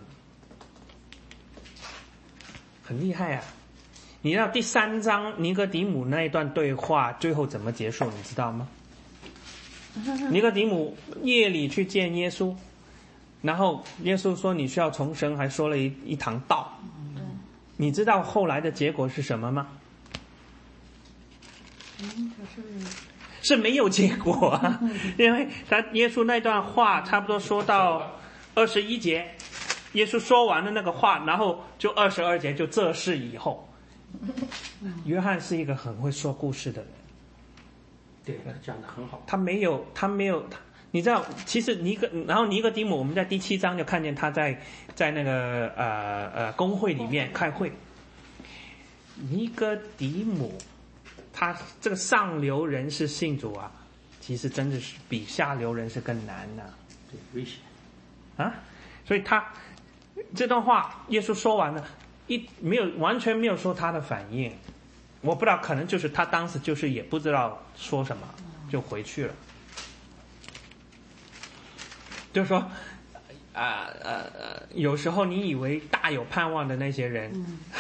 很厉害啊！你知道第三章尼格迪姆那一段对话最后怎么结束？你知道吗？尼格迪姆夜里去见耶稣，然后耶稣说你需要重生，还说了一一堂道。你知道后来的结果是什么吗？是没有结果啊，因为他耶稣那段话差不多说到二十一节，耶稣说完了那个话，然后就二十二节就这事以后。约翰是一个很会说故事的人，对，讲的很好。他没有，他没有，他你知道，其实尼格，然后尼哥底母，我们在第七章就看见他在在那个呃呃工会里面开会。尼哥底姆，他这个上流人士信主啊，其实真的是比下流人士更难呢、对，危险。啊，所以他这段话，耶稣说完了，一没有完全没有说他的反应，我不知道，可能就是他当时就是也不知道说什么，就回去了，就是说。啊呃呃，有时候你以为大有盼望的那些人，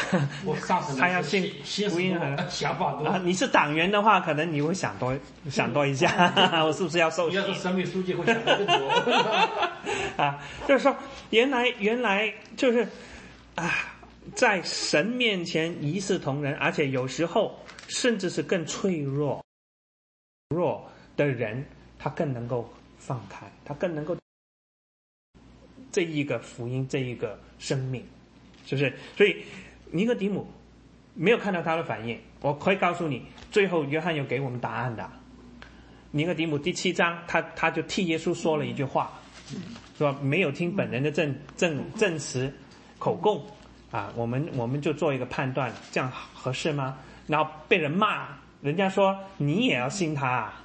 他要信新福音很很想法多啊，。你是党员的话，可能你会想多想多一下，我是不是要受要？是省委书记，会想多。啊，就是说，原来原来就是啊，在神面前一视同仁，而且有时候甚至是更脆弱弱的人，他更能够放开，他更能够这一个福音，这一个生命，是不是？所以尼哥底姆没有看到他的反应，我可以告诉你，最后约翰有给我们答案的。尼哥底姆第七章，他他就替耶稣说了一句话，说没有听本人的证证证词口供啊，我们我们就做一个判断，这样合适吗？然后被人骂，人家说你也要信他、啊，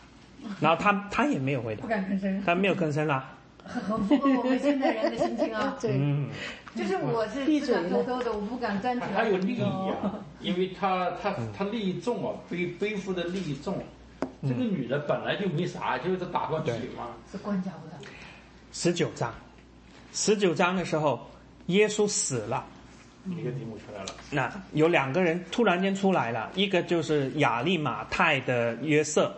然后他他也没有回答不，敢吭声，他没有吭声啦，很合我们现在人的心情啊。对，嗯，就是我是闭嘴自敢偷偷的，我不敢站起来。他有利益啊，因为他他他利益重啊，背背负的利益重。这个女的本来就没啥，就是打过体嘛。是关脚的，十九章，十九章的时候，耶稣死了。一个题目出来了，那有两个人突然间出来了，一个就是亚利马泰的约瑟，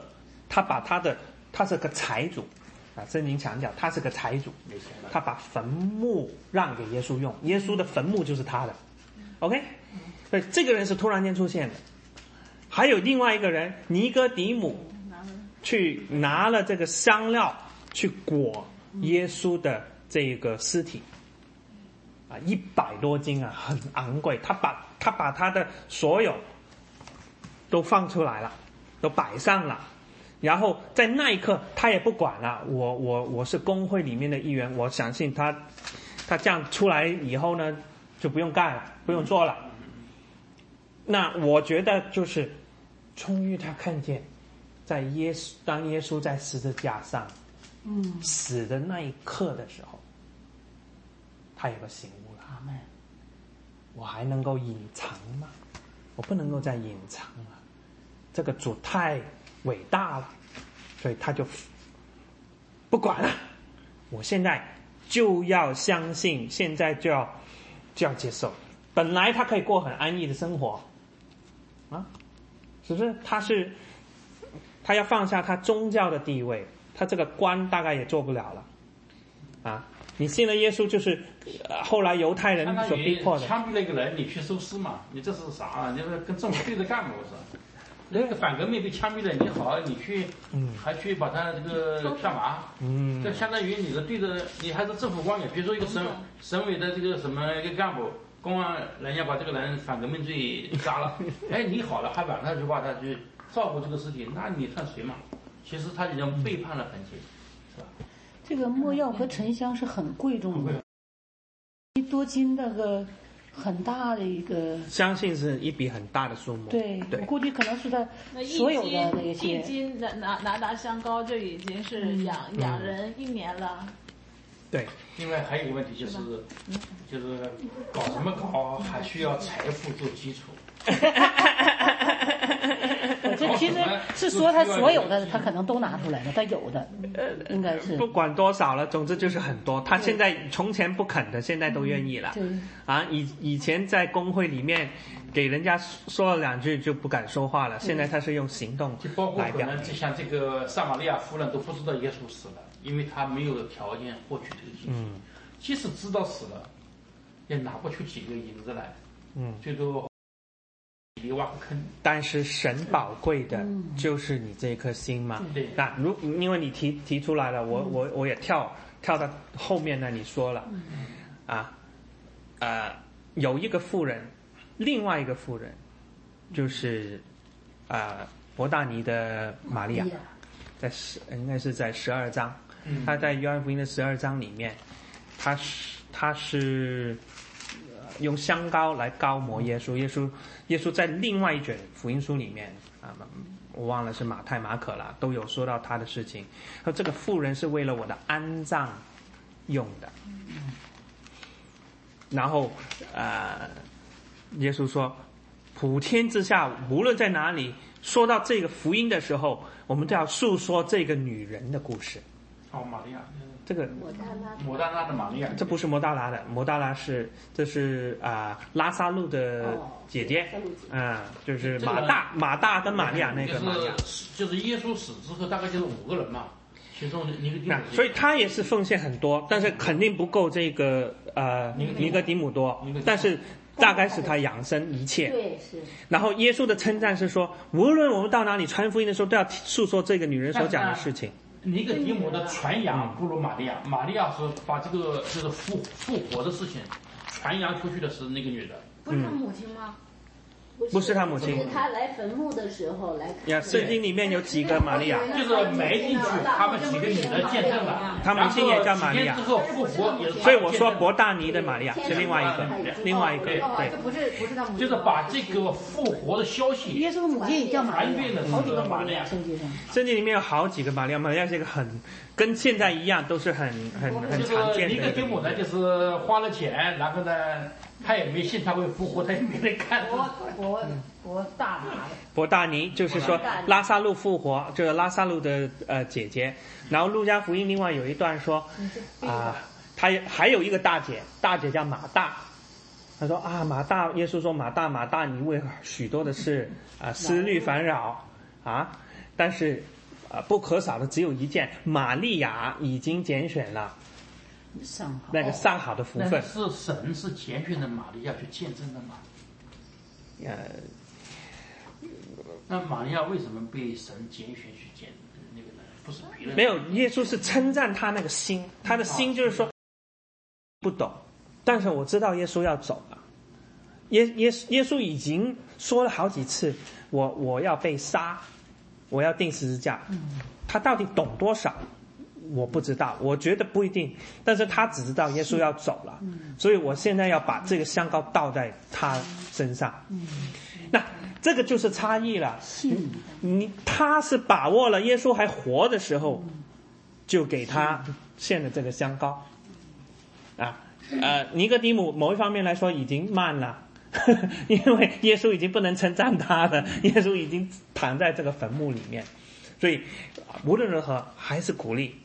他把他的他是个财主，啊，圣经强调他是个财主。他把坟墓让给耶稣用，耶稣的坟墓就是他的，OK，所以这个人是突然间出现的。还有另外一个人尼哥底姆去拿了这个香料去裹耶稣的这个尸体，啊，一百多斤啊，很昂贵。他把他把他的所有都放出来了，都摆上了。然后在那一刻，他也不管了，我我我是工会里面的一员，我相信他，他这样出来以后呢，就不用干了，不用做了。那我觉得就是，终于他看见，在耶稣当耶稣在十字架上嗯，死的那一刻的时候，他有个醒悟了。阿门。我还能够隐藏吗？我不能够再隐藏了，这个主太伟大了，所以他就不管了。我现在就要相信，现在就要就要接受。本来他可以过很安逸的生活，啊，只是他是他要放下他宗教的地位，他这个官大概也做不了了，啊。你信了耶稣，就是、呃后来犹太人相当所逼于迫的。枪毙了一个人，你去收尸嘛？你这是啥啊？你这跟政府对着干嘛？我说，那个反革命被枪毙了，你好，你去嗯还去把他这个干嘛？嗯这相当于你的对着你还是政府官员，比如说一个省省委的这个什么一个干部，公安人家把这个人反革命罪杀了，哎，你好了，还晚上就把他去照顾这个尸体，那你算谁嘛？其实他已经背叛了本性，是吧？这个墨药和沉香是很贵重的，一多斤那个很大的一个，相信是一笔很大的数目。对对我，估计可能是在所有的那斤一些，斤拿拿拿拿香膏就已经是养、养人一年了。对，另外还有一个问题就是，就是搞什么搞，还需要财富做基础。我 这其实是说他所有的，他可能都拿出来了，他有的，应该是不管多少了，总之就是很多。他现在从前不肯的，现在都愿意了。对啊，以以前在工会里面给人家说了两句就不敢说话了，现在他是用行动就包括可能就像这个撒玛利亚夫人都不知道耶稣死了，因为他没有条件获取这个信息。嗯即使知道死了，也拿不出几个银子来，嗯，最多坑。但是神宝贵的就是你这颗心嘛。对，那如因为你提提出来了，我我我也跳跳到后面呢，你说了，啊，呃，有一个富人，另外一个富人，就是啊，伯大尼的玛利亚，在十应该是在十二章，嗯。他在约翰福音的十二章里面，他是他是呃用香膏来膏抹耶稣，耶稣耶稣在另外一卷福音书里面啊，我忘了是马太、马可了，都有说到他的事情。说这个妇人是为了我的安葬用的，然后呃，耶稣说，普天之下无论在哪里，说到这个福音的时候，我们都要诉说这个女人的故事。哦，玛利亚，这个摩大拉的。玛利亚，这不是摩大拉的，摩大拉是这是啊、拉萨路的姐姐，啊、就是马大马大跟玛利亚那个玛利亚。就是就是耶稣死之后大概就是五个人嘛，其中尼个那所以他也是奉献很多，但是肯定不够这个呃尼格迪姆多，但是大概是他养生一切。对是。然后耶稣的称赞是说，无论我们到哪里传福音的时候，都要诉说这个女人所讲的事情。尼格迪姆的传扬不如玛利亚，玛利亚是把这个就是复复活的事情传扬出去的是那个女的。不是她母亲吗？不是他母亲。就是他来坟墓的时候来看呀，圣经里面有几个玛利亚，就是埋进去，他们几个女的见证了，他母亲也叫玛利亚。然后几天之后复活也是。所以我说伯大尼的玛利亚是另外一个，另外一个哦，对。这。不是不是他母亲，就是把这个复活的消息耶稣的母亲也叫玛利亚，好几个玛利亚，玛利亚圣经上。圣经里面有好几个玛利亚，玛利亚是一个很跟现在一样，都是很很很常见的一个名字。迪姆呢，就是花了钱，然后呢，他也没信他会复活，他也没人看。博博博大拿的，伯大尼就是说拉萨路复活，就是拉萨路的呃姐姐。然后路加福音另外有一段说啊，他也还有一个大姐，大姐叫马大。他说啊，马大，耶稣说马大马大，你为许多的事啊思虑烦扰啊，但是啊不可少的只有一件，玛利亚已经拣选了上好那个上好的福分。是神是拣选的玛利亚去见证的嘛？呃，那玛利亚为什么被神拣选去见那个呢？不是别人没有，耶稣是称赞他那个心，他的心就是说不懂，但是我知道耶稣要走了。耶耶耶稣已经说了好几次，我我要被杀，我要定十字架。他到底懂多少？我不知道，我觉得不一定。但是他只知道耶稣要走了，所以我现在要把这个香膏倒在他身上。那这个就是差异了。你他是把握了耶稣还活的时候，就给他献了这个香膏。啊，呃，尼哥底姆某一方面来说已经慢了，因为耶稣已经不能称赞他了，耶稣已经躺在这个坟墓里面，所以无论如何还是鼓励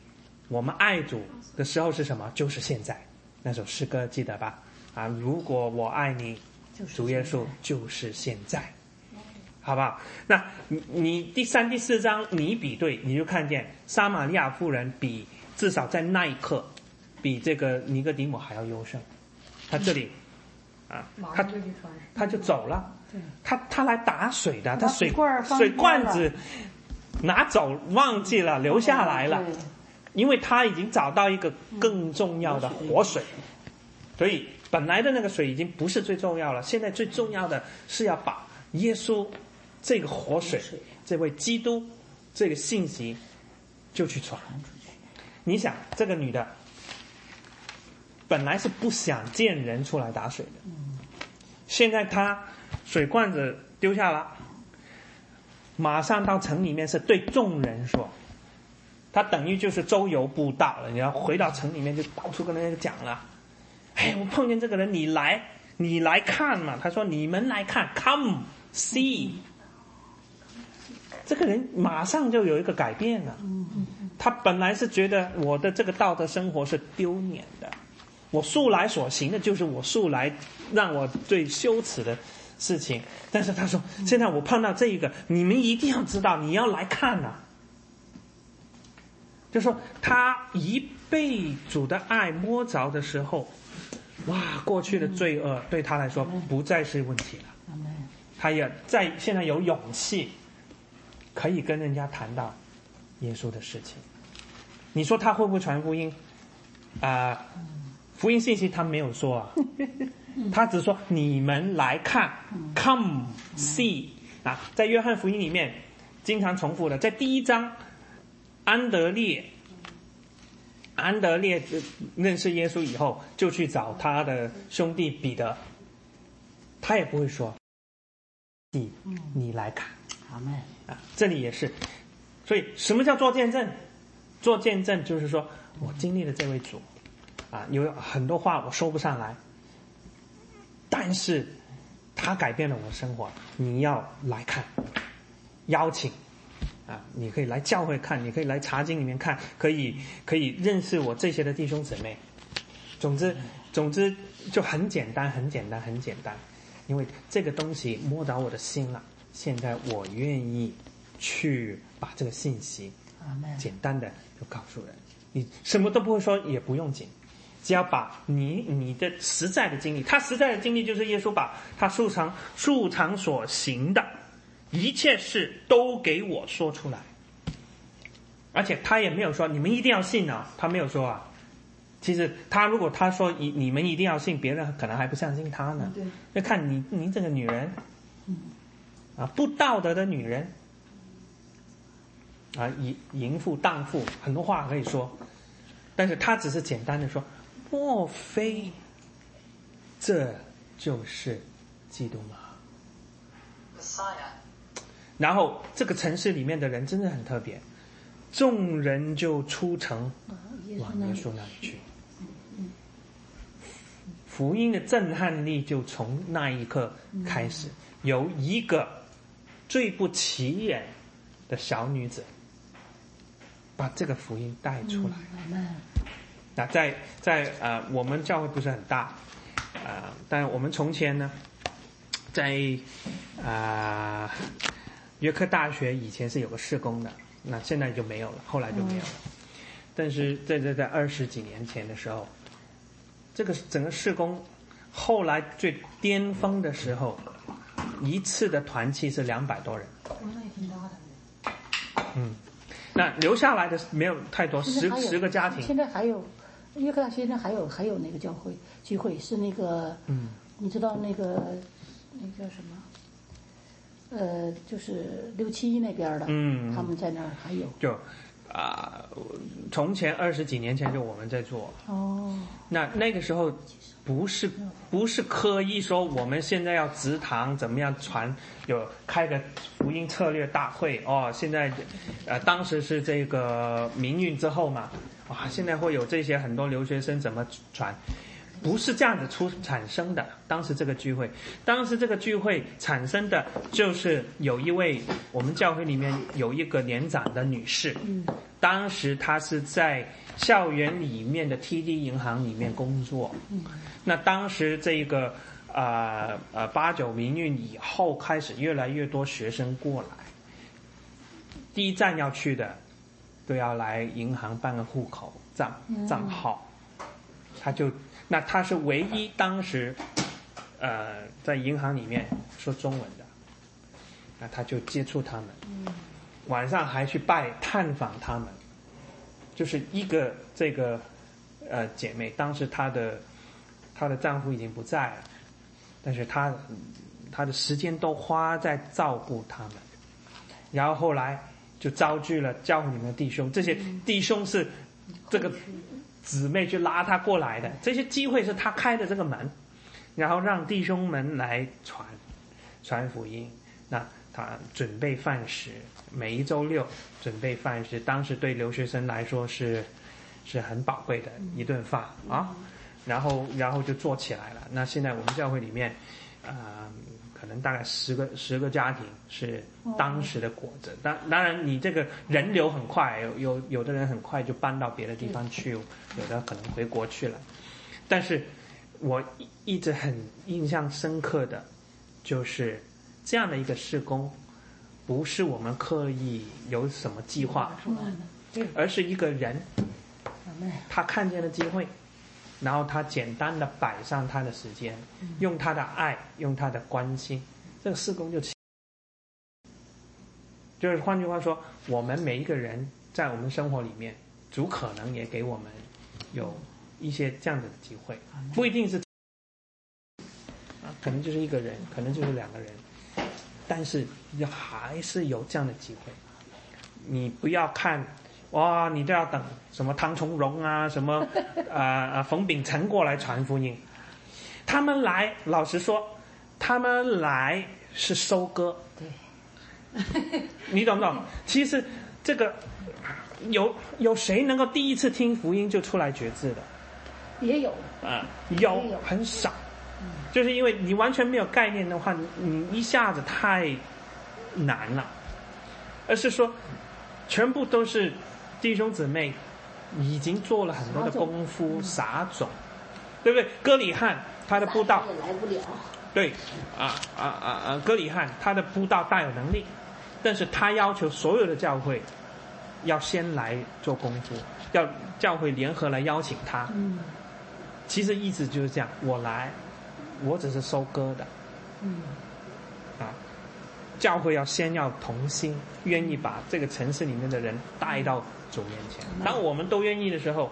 我们爱主的时候是什么？就是现在。那首诗歌记得吧？啊，如果我爱你，主耶稣就是现在。好不好？那你你第三、第四章你比对，你就看见撒玛利亚妇人比至少在那一刻，比这个尼哥底母还要优胜。他这里啊，他。他就走了，他他来打水的，他水水罐水罐子拿走忘记了，留下来了，因为他已经找到一个更重要的活水，所以本来的那个水已经不是最重要了，现在最重要的是要把耶稣这个活水，这位基督这个信息就去传出去。你想，这个女的本来是不想见人出来打水的，现在他水罐子丢下了，马上到城里面是对众人说。他等于就是周游布道了，你要回到城里面就到处跟人家讲了。哎，我碰见这个人，你来，你来看嘛。他说你们来看，come see。这个人马上就有一个改变了。他本来是觉得我的这个道德生活是丢脸的，我素来所行的就是我素来让我最羞耻的事情。但是他说，现在我碰到这一个，你们一定要知道，你要来看呐、就说他一被主的爱摸着的时候，哇，过去的罪恶对他来说不再是问题了。他也在现在有勇气，可以跟人家谈到耶稣的事情。你说他会不会传福音？啊、福音信息他没有说啊，他只说你们来看，come see 啊，在约翰福音里面经常重复的，在第一章，安德烈，安德烈呃认识耶稣以后，就去找他的兄弟彼得，他也不会说，你你来看。阿门。啊，这里也是，所以什么叫做见证？做见证就是说我经历了这位主，啊，有很多话我说不上来，但是他改变了我的生活，你要来看，邀请。啊，你可以来教会看，你可以来茶经里面看，可以可以认识我这些的弟兄姊妹。总之，总之就很简单，很简单，很简单。因为这个东西摸着我的心了，现在我愿意去把这个信息。简单的就告诉人，你什么都不会说也不用紧，只要把你你的实在的经历，他实在的经历就是耶稣把他素常素常所行的一切事都给我说出来，而且他也没有说你们一定要信啊，他没有说啊。其实他如果他说你你们一定要信，别人可能还不相信他呢。对，要看你你这个女人，啊，不道德的女人，啊，淫淫妇、荡妇，很多话可以说，但是他只是简单的说，莫非这就是基督吗？然后这个城市里面的人真的很特别，众人就出城往耶稣那里去。福音的震撼力就从那一刻开始，由一个最不起眼的小女子，把这个福音带出来。那在在呃，我们教会不是很大，呃，但我们从前呢，在啊、约克大学以前是有个施工的，那现在就没有了，后来就没有了。但是在在在二十几年前的时候，这个整个施工后来最巅峰的时候，一次的团契是两百多人。那也挺大的。嗯，那留下来的没有太多，十十个家庭。现在还有，约克大学那还有还有那个教会聚会是那个，嗯，你知道那个那叫什么？呃，就是六七一那边的，嗯他们在那儿还有。就啊、从前二十几年前就我们在做，哦，那那个时候不是不是刻意说我们现在要职堂怎么样传，有开个福音策略大会哦。现在呃当时是这个民运之后嘛，哇，现在会有这些很多留学生怎么传。不是这样子出产生的。当时这个聚会，当时这个聚会产生的就是有一位我们教会里面有一个年长的女士，当时她是在校园里面的 TD 银行里面工作。那当时这个呃呃八九民运以后开始越来越多学生过来，第一站要去的都要来银行办个户口账账号，他就那他是唯一当时呃在银行里面说中文的，那他就接触他们，晚上还去拜探访他们，就是一个这个呃姐妹，当时她的她的丈夫已经不在了，但是她她的时间都花在照顾他们，然后后来就招聚了教会里面的弟兄，这些弟兄是这个姊妹去拉他过来的，这些机会是他开的这个门，然后让弟兄们来传传福音。那他准备饭食，每一周六准备饭食，当时对留学生来说是是很宝贵的一顿饭啊。然后然后就做起来了。那现在我们教会里面啊、可能大概十个十个家庭是当时的果子。当当然，你这个人流很快，有有有的人很快就搬到别的地方去，有的可能回国去了。但是我一一直很印象深刻的，就是这样的一个施工，不是我们刻意有什么计划，而是一个人他看见了机会，然后他简单的摆上他的时间，用他的爱，用他的关心，这个四工就起。就是换句话说，我们每一个人在我们生活里面，主可能也给我们有一些这样的机会，不一定是啊，可能就是一个人，可能就是两个人，但是要还是有这样的机会。你不要看哇，你都要等什么唐从荣啊，什么啊啊冯秉辰过来传福音，他们来，老实说，他们来是收割，对。你懂不懂？其实这个有有谁能够第一次听福音就出来觉知的？也有，啊，有很少，就是因为你完全没有概念的话，你你一下子太难了，而是说全部都是弟兄姊妹已经做了很多的功夫撒种，对不对？哥里汉他的布道也来不了。对，啊啊啊啊！哥里汉他的布道大有能力，但是他要求所有的教会要先来做功夫，要教会联合来邀请他。嗯其实意思就是这样，我来，我只是收割的嗯啊。教会要先要同心，愿意把这个城市里面的人带到主面前。当我们都愿意的时候，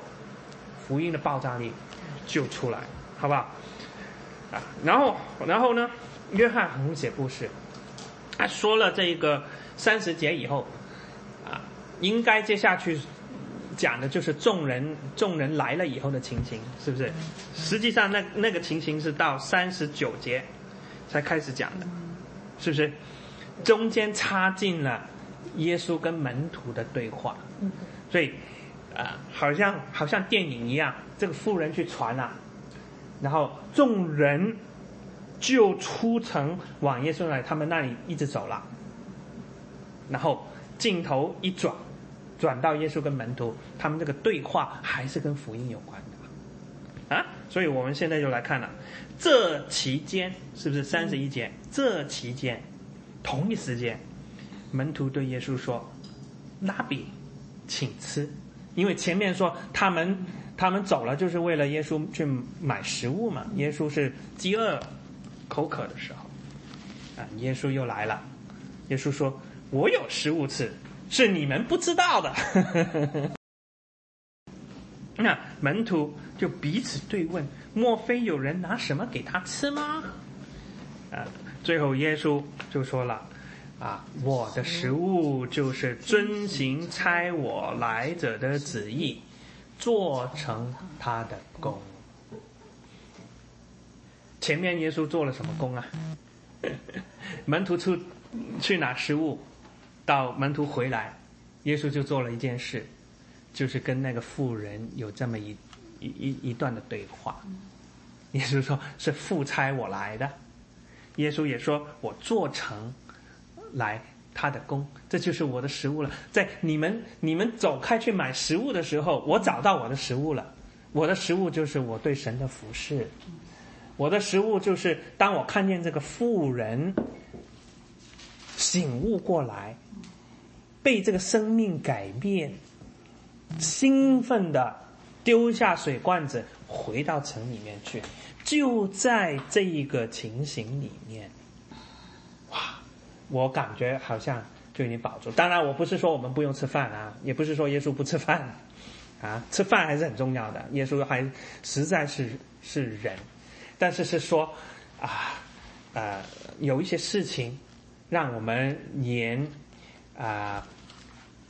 福音的爆炸力就出来，好不好？啊，然后然后呢，约翰很会写故事，他说了这个三十节以后，啊，应该接下去讲的就是众人众人来了以后的情形，是不是？实际上那那个情形是到三十九节才开始讲的，是不是？中间插进了耶稣跟门徒的对话，所以啊、好像好像电影一样，这个妇人去传啊，然后众人就出城往耶稣来，他们那里一直走了，然后镜头一转，转到耶稣跟门徒，他们这个对话还是跟福音有关的。啊，所以我们现在就来看了，这期间是不是三十一节？这期间，同一时间，门徒对耶稣说：“拉比，请吃。”因为前面说他们他们走了，就是为了耶稣去买食物嘛。耶稣是饥饿、口渴的时候，啊，耶稣又来了。耶稣说：“我有食物吃，是你们不知道的。”那门徒就彼此对问：“莫非有人拿什么给他吃吗？”啊，最后耶稣就说了。啊，我的食物就是遵行差我来者的旨意，做成他的功。前面耶稣做了什么功啊？门徒出去拿食物，到门徒回来，耶稣就做了一件事，就是跟那个妇人有这么一一一一段的对话。耶稣说是父差我来的，耶稣也说我做成。来他的功，这就是我的食物了。在你们你们走开去买食物的时候，我找到我的食物了。我的食物就是我对神的服侍，我的食物就是当我看见这个妇人醒悟过来，被这个生命改变，兴奋的丢下水罐子，回到城里面去。就在这一个情形里面，我感觉好像就已经保住。当然，我不是说我们不用吃饭啊，也不是说耶稣不吃饭，啊，吃饭还是很重要的。耶稣还实在是是人，但是是说啊呃有一些事情让我们言啊、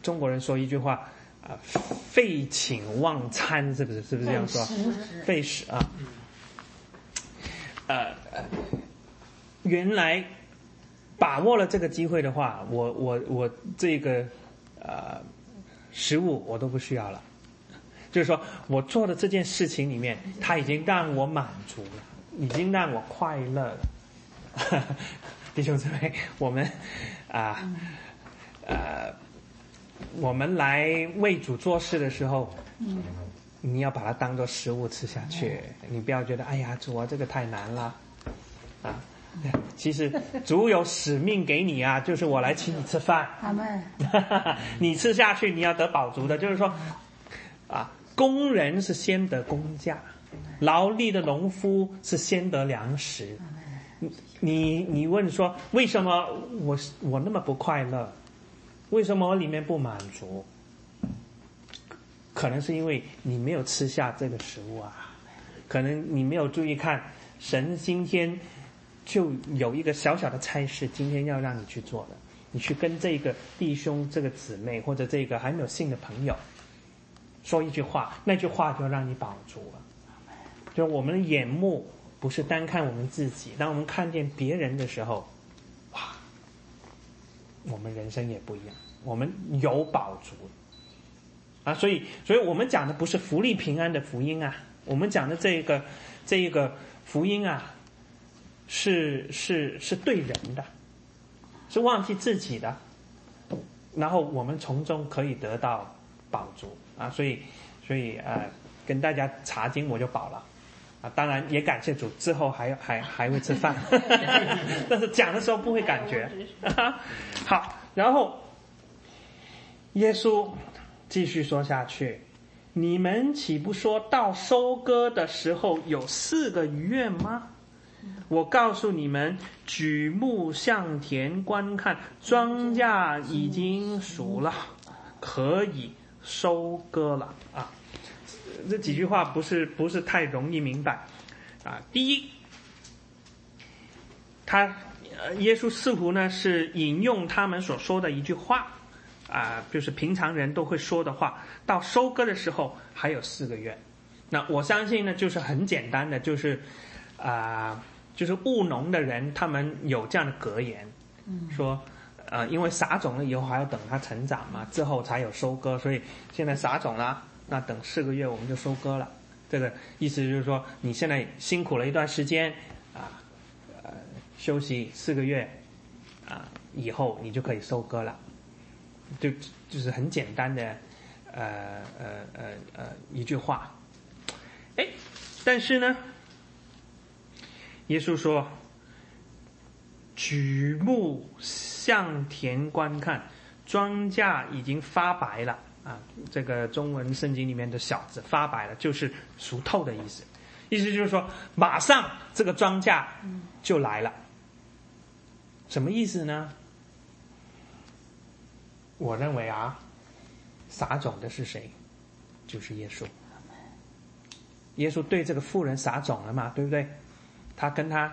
中国人说一句话啊、废寝忘餐，是不是？是不是这样说？废食啊，呃，原来。把握了这个机会的话，我我我这个呃食物我都不需要了，就是说我做的这件事情里面，它已经让我满足了，已经让我快乐了，弟兄姊妹，我们啊呃，我们来为主做事的时候，你要把它当做食物吃下去，你不要觉得哎呀主啊这个太难了。啊。其实主有使命给你啊，就是我来请你吃饭，阿门。你吃下去你要得饱足的，就是说啊，工人是先得工价，劳力的农夫是先得粮食。你你问说为什么我我那么不快乐？为什么我里面不满足？可能是因为你没有吃下这个食物啊，可能你没有注意看，神今天就有一个小小的差事，今天要让你去做的，你去跟这个弟兄、这个姊妹或者这个还没有信的朋友说一句话，那句话就让你饱足了。就是我们的眼目不是单看我们自己，当我们看见别人的时候，哇，我们人生也不一样，我们有饱足啊！所以，所以我们讲的不是福利平安的福音啊，我们讲的这个这一个福音啊，是是是对人的，是忘记自己的，然后我们从中可以得到饱足啊！所以，所以呃，跟大家查经我就饱了。啊，当然也感谢主，之后还还还会吃饭，但是讲的时候不会感觉。好，然后耶稣继续说下去：“你们岂不说到收割的时候有四个逾越吗？我告诉你们，举目向田观看，庄稼已经熟了，可以收割了。啊。”这几句话不是不是太容易明白，啊，第一，他耶稣似乎呢是引用他们所说的一句话，啊，就是平常人都会说的话，到收割的时候还有四个月，那我相信呢就是很简单的，就是啊，就是务农的人他们有这样的格言，说，呃，因为撒种了以后还要等它成长嘛，之后才有收割，所以现在撒种了。那等四个月我们就收割了，这个意思就是说，你现在辛苦了一段时间，啊，呃，休息四个月，啊，以后你就可以收割了，就就是很简单的，呃呃呃呃一句话，哎，但是呢，耶稣说，举目向田观看，庄稼已经发白了。啊，这个中文圣经里面的小子发白了，就是熟透的意思，意思就是说马上这个庄稼就来了。什么意思呢？我认为啊，撒种的是谁？就是耶稣。耶稣对这个妇人撒种了嘛，对不对？他跟他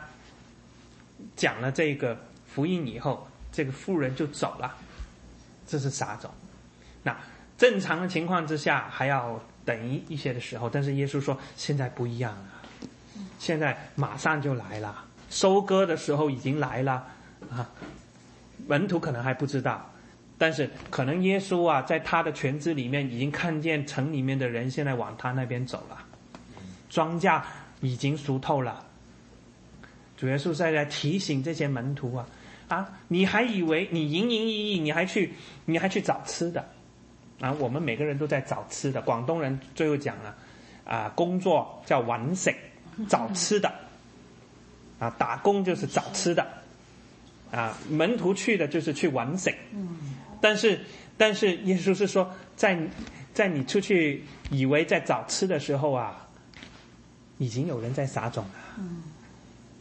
讲了这个福音以后，这个妇人就走了，这是撒种。那。正常的情况之下还要等一一些的时候，但是耶稣说现在不一样了，现在马上就来了，收割的时候已经来了啊！门徒可能还不知道，但是可能耶稣啊，在他的全知里面已经看见城里面的人现在往他那边走了，庄稼已经熟透了。主耶稣在在提醒这些门徒啊啊！你还以为你营营役役，你还去你还去找吃的？啊，我们每个人都在找吃的。广东人最后讲了，啊，工作叫揾食，找吃的，啊，打工就是找吃的，啊，门徒去的就是去揾食。但是，但是耶稣是说，在在你出去以为在找吃的时候啊，已经有人在撒种了，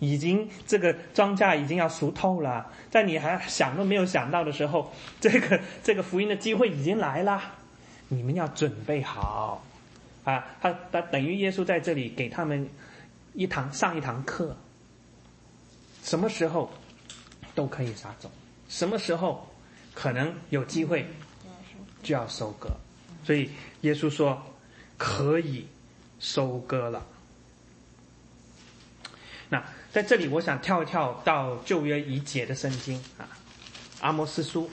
已经这个庄稼已经要熟透了。在你还想都没有想到的时候，这个这个福音的机会已经来了，你们要准备好，啊，他他等于耶稣在这里给他们一堂上一堂课，什么时候都可以撒种，什么时候可能有机会就要收割，所以耶稣说可以收割了。那。在这里，我想跳一跳到旧约已解的圣经啊，阿摩斯书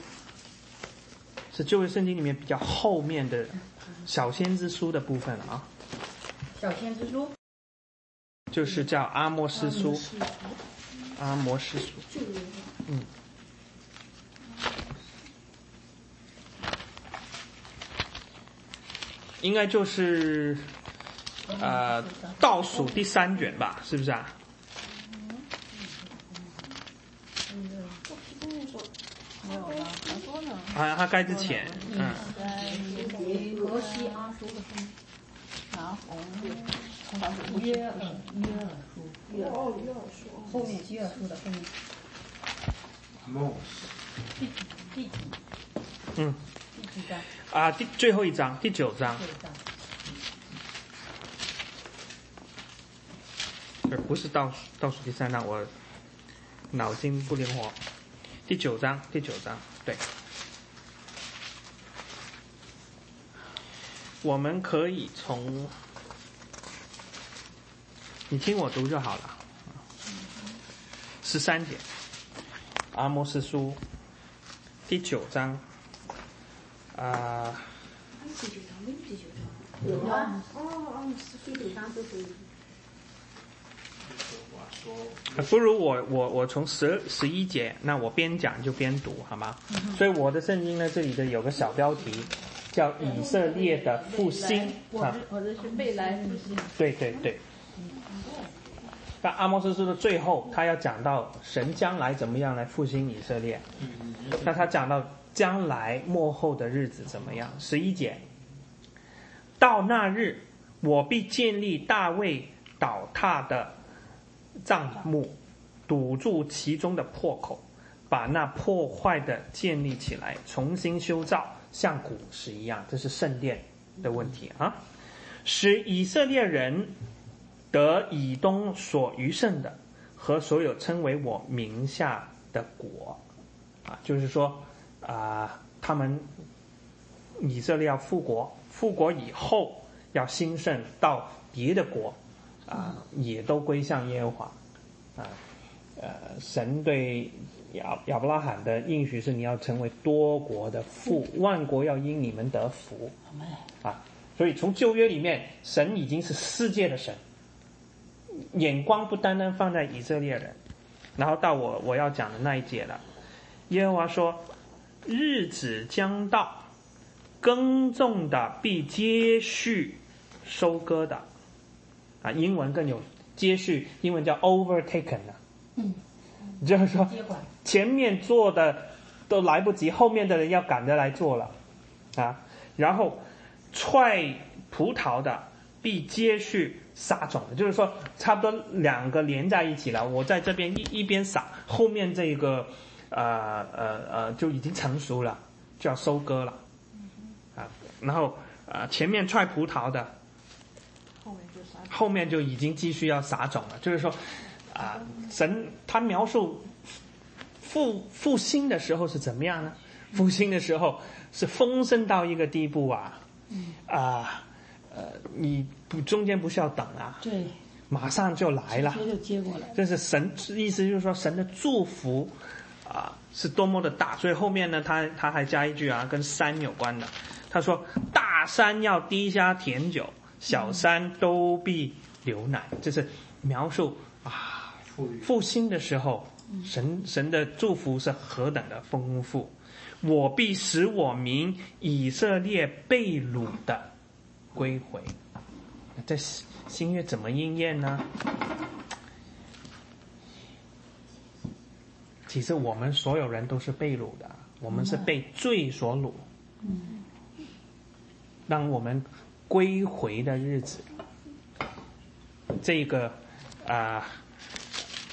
是旧约圣经里面比较后面的小先知书的部分了啊。小先知书。就是叫阿摩斯书。阿摩斯书，嗯，应该就是呃倒数第三卷吧，是不是啊？没有吧？还说呢。好像他盖之前，嗯，摩西阿叔的书，拿红约尔约尔书，约尔后面约尔书的后面哦，第第几嗯第几章？啊，第最后一章，第九章，不是倒数倒数第三章，我脑筋不灵活。第九章，第九章，对。我们可以从，你听我读就好了。十三节，阿摩斯书第九章，啊、有啊，哦哦，第九章就是不如我我我从十十一节，那我边讲就边读好吗？所以我的圣经呢，这里的有个小标题叫以色列的复兴啊我这，我这是未来复兴。对对对。那阿摩斯书的最后，他要讲到神将来怎么样来复兴以色列。那他讲到将来末后的日子怎么样？十一节，到那日，我必建立大卫倒塌的帐幕，堵住其中的破口，把那破坏的建立起来，重新修造，像古时一样。这是圣殿的问题啊，使以色列人得以东所余剩的和所有称为我名下的国，啊，就是说啊，他们以色列要复国，复国以后要兴盛到别的国，啊，也都归向耶和华，啊，呃，神对亚亚伯拉罕的应许是你要成为多国的父，万国要因你们得福，啊，所以从旧约里面，神已经是世界的神，眼光不单单放在以色列人，然后到我我要讲的那一节了，耶和华说，日子将到，耕种的必接续收割的，啊，英文更有接续，英文叫 overtaken 的，嗯，就是说前面做的都来不及，后面的人要赶着来做了，啊，然后踹葡萄的必接续撒种的，就是说差不多两个连在一起了。我在这边一一边撒，后面这个呃呃呃就已经成熟了，就要收割了，啊，然后呃前面踹葡萄的，后面就已经继续要撒种了，就是说啊、神他描述复复兴的时候是怎么样呢？复兴的时候是丰盛到一个地步啊，啊呃你不中间不需要等啊，对，马上就来了直。接就接过来。这是神意思就是说神的祝福啊是多么的大，所以后面呢他他还加一句啊跟山有关的，他说大山要滴下甜酒，小山都必流奶，这是描述啊复兴的时候，神神的祝福是何等的丰富。我必使我民以色列被掳的归回。这新月怎么应验呢？其实我们所有人都是被掳的，我们是被罪所掳。嗯当我们归回的日子，这个啊、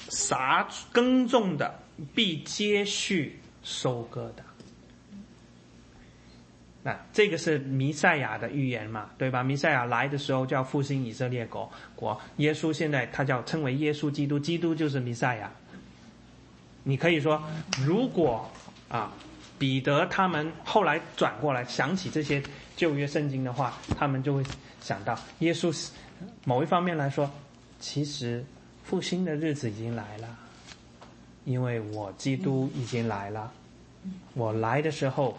撒耕种的必接续收割的。那这个是弥赛亚的预言嘛，对吧？弥赛亚来的时候叫复兴以色列国国，耶稣现在他叫称为耶稣基督，基督就是弥赛亚。你可以说，如果啊，彼得他们后来转过来想起这些旧约圣经的话，他们就会想到耶稣某一方面来说，其实复兴的日子已经来了，因为我基督已经来了，我来的时候，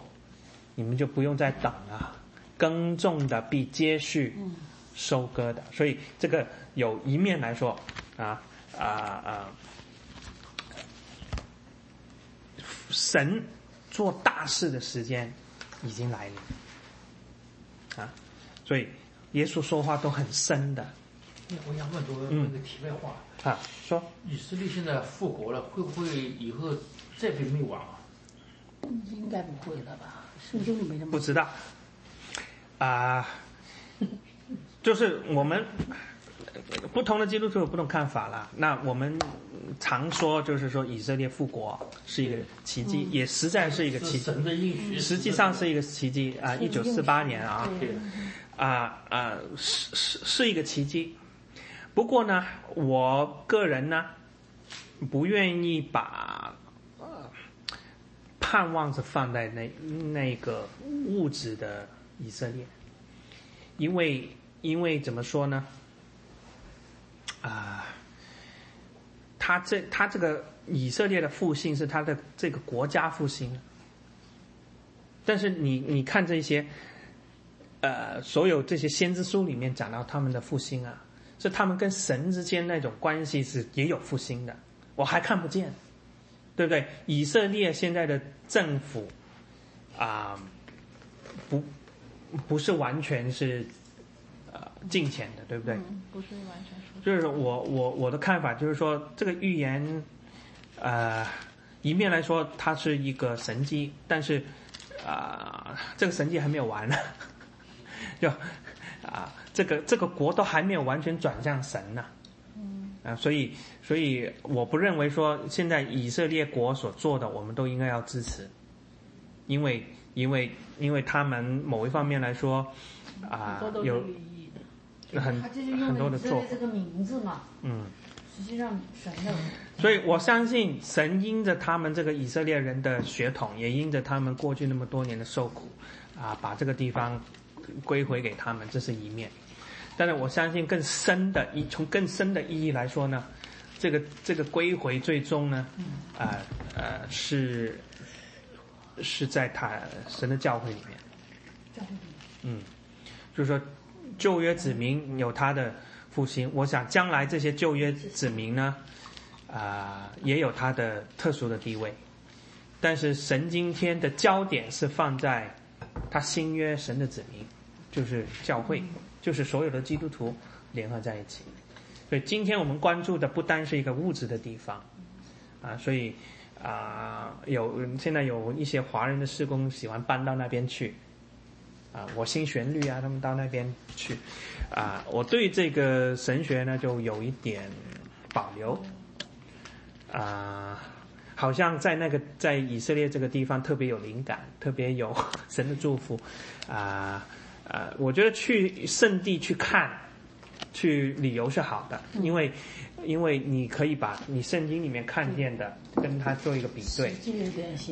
你们就不用再等了，耕种的必接续收割的，所以这个有一面来说啊啊啊。神做大事的时间已经来临。啊，所以耶稣说话都很深的。我想问多问个题外话，啊，说。以色列现在复国了，会不会以后再被灭亡啊？应该不会了吧？圣经里没这么不知道。啊，就是我们不同的基督徒有不同看法啦。那我们常说，就是说以色列复国是一个奇迹，也实在是一个奇迹。实际上是一个奇迹啊！一九四八年啊，啊啊，是是是一个奇迹。不过呢，我个人呢，不愿意把呃盼望是放在那那个物质的以色列，因为因为怎么说呢？啊，他这他这个以色列的复兴是他的这个国家复兴，但是你你看这些，呃，所有这些先知书里面讲到他们的复兴啊，是他们跟神之间那种关系是也有复兴的，我还看不见，对不对？以色列现在的政府啊、不不是完全是呃金钱的，对不对？嗯，不是完全。就是我我我的看法就是说，这个预言，呃，一面来说它是一个神迹，但是啊、这个神迹还没有完呢，就啊、这个这个国都还没有完全转向神呢，啊、所以所以我不认为说现在以色列国所做的，我们都应该要支持，因为因为因为他们某一方面来说啊、有。很很多的做法，这个名字嘛，嗯。实际上神的所以我相信神因着他们这个以色列人的血统，也因着他们过去那么多年的受苦，啊，把这个地方归回给他们，这是一面。但是我相信更深的一从更深的意义来说呢，这个这个归回最终呢，啊呃是是在他神的教会里面，嗯，就是说旧约子民有他的复兴，我想将来这些旧约子民呢，啊、也有他的特殊的地位，但是神今天的焦点是放在他新约神的子民，就是教会，就是所有的基督徒联合在一起。所以今天我们关注的不单是一个物质的地方，啊，所以啊、有现在有一些华人的施工喜欢搬到那边去，啊，我新旋律啊，他们到那边去，啊，我对这个神学呢就有一点保留，啊，好像在那个在以色列这个地方特别有灵感，特别有 神的祝福，啊啊，我觉得去圣地去看，去旅游是好的，因为因为你可以把你圣经里面看见的跟他做一个比对。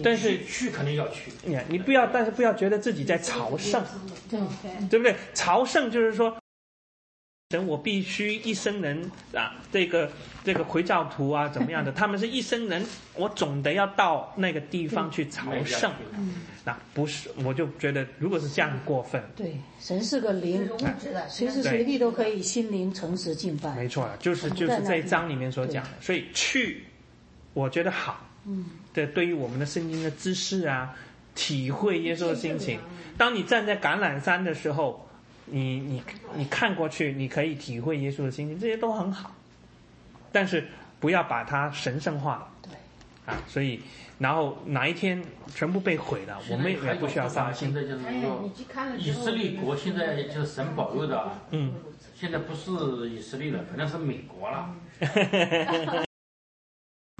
但是去肯定要去，你你不要，但是不要觉得自己在朝圣，对不对？朝圣就是说，神我必须一生人啊，这个这个回教徒啊怎么样的，他们是一生人，我总得要到那个地方去朝圣。那不是，我就觉得如果是这样过分，对，神是个灵。是，的，随时随地都可以心灵诚实敬拜。没错了，就是就是这一章里面所讲的，所以去，我觉得好。嗯，对，对于我们的圣经的知识啊，体会耶稣的心情。当你站在橄榄山的时候，你你你看过去，你可以体会耶稣的心情，这些都很好。但是不要把它神圣化了。对。啊，所以然后哪一天全部被毁了，我们也不需要伤心。现在就是说你，去看了以之后，色列国现在就是神保佑的，嗯，现在不是以色列了，可能是美国了。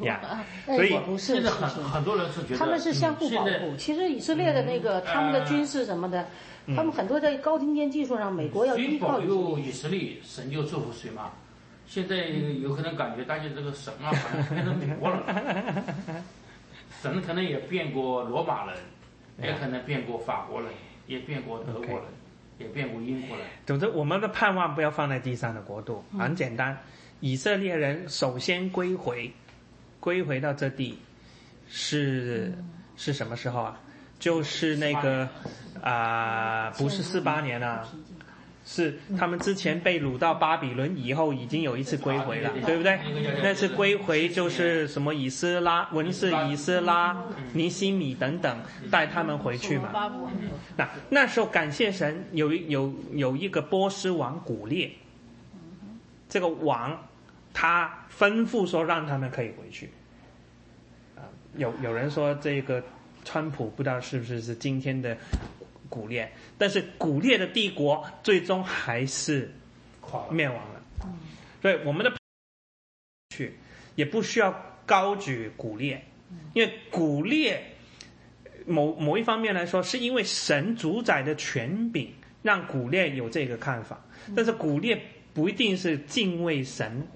呀，哎所以不是，现在很很多人是觉得他们是相互保护。其实以色列的那个他们的军事什么的，他们很多在高精尖技术上，美国要谁依靠以色保佑。以色列，神就祝福谁嘛。现在有可能感觉大家这个神啊，好像变成美国人了。神可能也变过罗马人，也可能变过法国人，也变过德国人，也变过英国人。总之，我们的盼望不要放在地上的国度，很简单。以色列人首先归回，归回到这地，是是什么时候啊？就是那个啊、不是四八年啊，是他们之前被掳到巴比伦以后，已经有一次归回了啊，对对不对？那次归回就是什么以斯拉、文士以斯拉、尼西米等等带他们回去嘛。那那时候感谢神，有一有有一个波斯王古列，这个王他吩咐说让他们可以回去。啊，有有人说这个川普不知道是不是是今天的古列，但是古列的帝国最终还是垮。灭亡了。所以我们的去也不需要高举古列，因为古列某某一方面来说，是因为神主宰的权柄让古列有这个看法，但是古列不一定是敬畏神